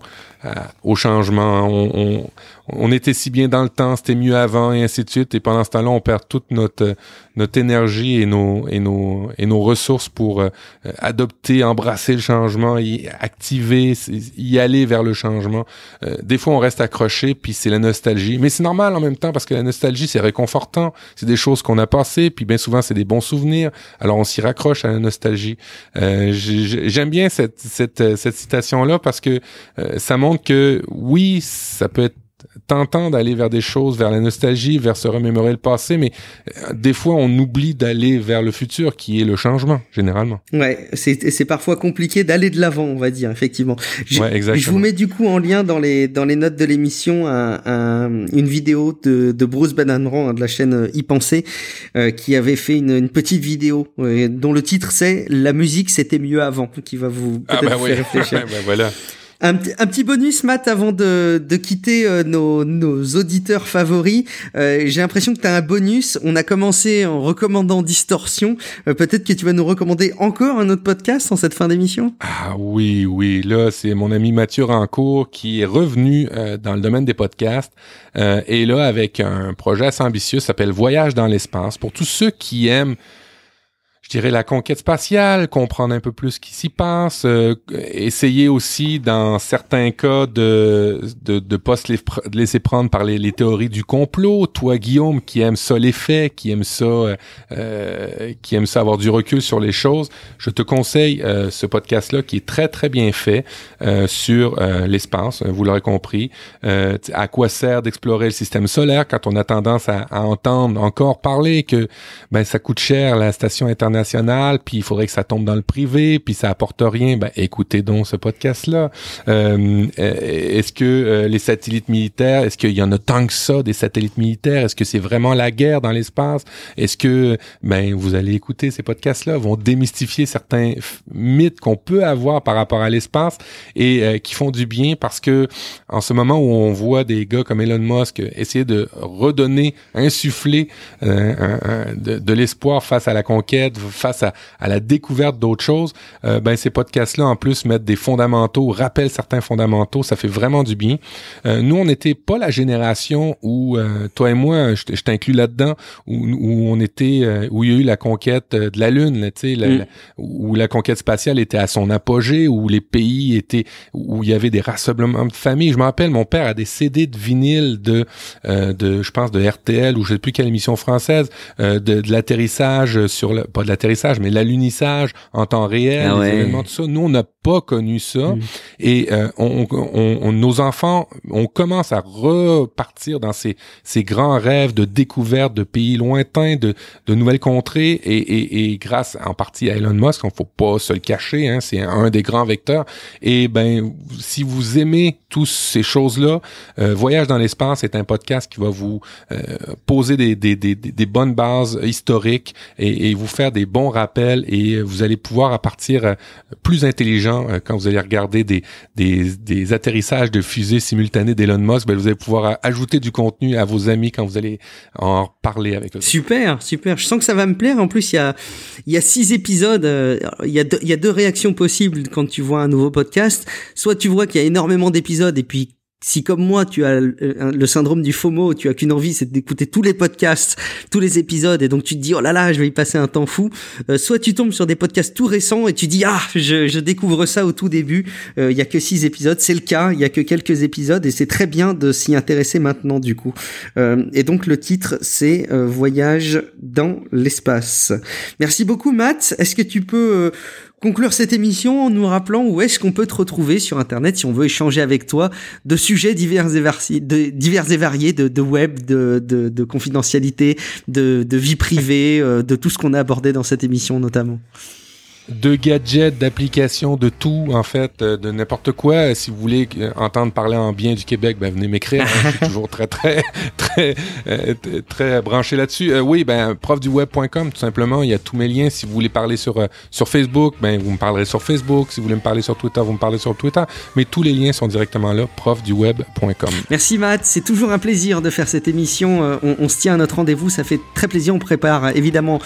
au changement. On, on, on était si bien dans le temps, c'était mieux avant et ainsi de suite. Et pendant ce temps-là, on perd toute notre notre énergie et nos et nos et nos ressources pour euh, adopter, embrasser le changement, y activer, y aller vers le changement. Euh, des fois, on reste accroché, puis c'est la nostalgie. Mais c'est normal en même temps parce que la nostalgie, c'est réconfortant. C'est des choses qu'on a passées, puis bien souvent, c'est des bons souvenirs. Alors, on s'y raccroche à la nostalgie. Euh, J'aime bien cette cette cette citation là parce que euh, ça montre que oui, ça peut être tentant d'aller vers des choses, vers la nostalgie, vers se remémorer le passé, mais euh, des fois on oublie d'aller vers le futur, qui est le changement, généralement. Ouais, c'est parfois compliqué d'aller de l'avant, on va dire, effectivement. Je, ouais, exactement. je vous mets du coup en lien dans les dans les notes de l'émission un, un, une vidéo de, de Bruce Bananran hein, de la chaîne euh, y penser euh, qui avait fait une, une petite vidéo dont le titre c'est La musique c'était mieux avant, qui va vous ah, peut-être bah faire réfléchir. bah voilà. Un, petit bonus, Matt, avant de, quitter euh, nos, nos, auditeurs favoris. Euh, j'ai l'impression que tu as un bonus. On a commencé en recommandant Distorsion. Euh, peut-être que tu vas nous recommander encore un autre podcast en cette fin d'émission? Ah oui, oui. Là, c'est mon ami Mathieu Rancourt qui est revenu dans le domaine des podcasts. et là, avec un projet assez ambitieux, s'appelle Voyage dans l'espace. Pour tous ceux qui aiment je dirais, la conquête spatiale, comprendre un peu plus ce qui s'y passe, euh, essayer aussi, dans certains cas, de de, de pas se laisser prendre par les, les, théories du complot. Toi, Guillaume, qui aime ça les faits, qui aime ça, euh, euh qui aime ça avoir du recul sur les choses, je te conseille euh, ce podcast-là qui est très, très bien fait sur l'espace, vous l'aurez compris. à quoi sert d'explorer le système solaire quand on a tendance à, à entendre encore parler que ben ça coûte cher la station internationale puis il faudrait que ça tombe dans le privé, puis ça apporte rien. Ben, écoutez donc ce podcast-là. Euh, est-ce que euh, les satellites militaires, est-ce qu'il y en a tant que ça des satellites militaires? Est-ce que c'est vraiment la guerre dans l'espace? Est-ce que, ben, vous allez écouter ces podcasts-là, vont démystifier certains mythes qu'on peut avoir par rapport à l'espace et euh, qui font du bien? Parce que en ce moment où on voit des gars comme Elon Musk essayer de redonner, insuffler de l'espoir face à la conquête, face à, la découverte d'autres choses, euh, ben ces podcasts-là en plus mettent des fondamentaux, rappellent certains fondamentaux, ça fait vraiment du bien. Euh, nous, on n'était pas la génération où euh, toi et moi, je, t'inclus là-dedans, où, où, on était, où il y a eu la conquête de la lune, tu sais, mm. où la conquête spatiale était à son apogée, où les pays étaient, où il y avait des rassemblements de familles. Je me rappelle, mon père a des CD de vinyle de, de, je pense de RTL ou je sais plus quelle émission française, de, de l'atterrissage sur le, pas de l'atterrissage, mais l'alunissage en temps réel, ah les événements, tout ça. Nous, on n'a pas connu ça. Mm. Et euh, on, on, nos enfants, on commence à repartir dans ces, ces grands rêves de découverte de pays lointains, de, de nouvelles contrées. Et, et, et, grâce en partie à Elon Musk, on faut pas se le cacher, hein, c'est un des grands vecteurs. Et ben, si vous aimez toutes ces choses-là, euh, Voyage dans l'espace est un podcast qui va vous euh, poser des, des, des, des, bonnes bases historiques et, et vous faire des bons rappels et vous allez pouvoir à partir euh, plus intelligent euh, quand vous allez regarder des, des, des atterrissages de fusées simultanées d'Elon Musk, ben vous allez pouvoir ajouter du contenu à vos amis quand vous allez en parler avec eux. Super, super. Je sens que ça va me plaire. En plus, il y a, il y a six épisodes. Euh, il y deux, il y a deux réactions possibles quand tu vois un nouveau podcast. Soit tu vois qu'il y a énormément d'épisodes et puis si comme moi tu as le syndrome du FOMO, tu as qu'une envie, c'est d'écouter tous les podcasts, tous les épisodes, et donc tu te dis oh là là, je vais y passer un temps fou. Euh, soit tu tombes sur des podcasts tout récents et tu dis ah, je, je découvre ça au tout début. Euh, il y a que six épisodes, c'est le cas. Il y a que quelques épisodes et c'est très bien de s'y intéresser maintenant du coup. Euh, et donc le titre c'est Voyage dans l'espace. Merci beaucoup Matt. Est-ce que tu peux conclure cette émission en nous rappelant où est-ce qu'on peut te retrouver sur Internet si on veut échanger avec toi de sujets divers et, variés, de, web, de, de, de, confidentialité, de, de vie privée, euh, de tout ce qu'on a abordé dans cette émission notamment de gadgets, d'applications, de tout, en fait, euh, de n'importe quoi. Si vous voulez euh, entendre parler en bien du Québec, ben venez m'écrire. Hein. je suis toujours très, très, très, euh, très branché là-dessus. oui, ben profduweb.com, tout simplement. Il y a tous mes liens. Si vous voulez parler sur sur Facebook, ben vous me parlerez sur Facebook. Si vous voulez me parler sur Twitter, vous me parlez sur Twitter. Mais tous les liens sont directement là, profduweb.com. Merci Matt. C'est toujours un plaisir de faire cette émission. On, se tient à notre rendez-vous. Ça fait très plaisir. On prépare évidemment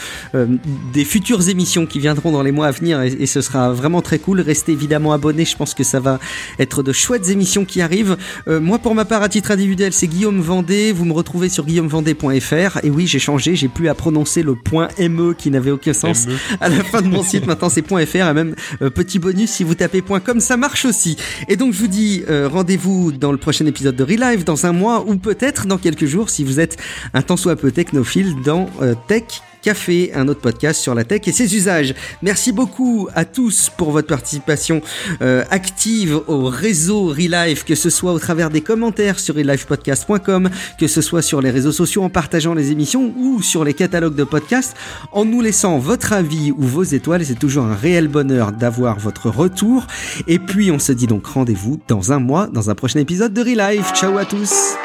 des futures émissions qui viendront dans les mois à venir et, ce sera vraiment très cool. Restez évidemment abonnés, je pense que ça va être de chouettes émissions qui arrivent. Euh, moi pour ma part à titre individuel c'est Guillaume Vendée, vous me retrouvez sur guillaumevendée.fr et oui j'ai changé, j'ai plus à prononcer le point ME qui n'avait aucun sens e. à la fin de mon site, maintenant c'est .fr et même euh, petit bonus si vous tapez .com ça marche aussi. Et donc je vous dis euh, rendez-vous dans le prochain épisode de Relive dans un mois ou peut-être dans quelques jours si vous êtes un tant soit peu technophile dans Tech Café, un autre podcast sur la tech et ses usages. Merci beaucoup à tous pour votre participation euh, active au réseau Relive, que ce soit au travers des commentaires sur relivepodcast.com, que ce soit sur les réseaux sociaux en partageant les émissions ou sur les catalogues de podcasts, en nous laissant votre avis ou vos étoiles. C'est toujours un réel bonheur d'avoir votre retour. Et puis on se dit donc rendez-vous dans un mois dans un prochain épisode de Relive. Ciao à tous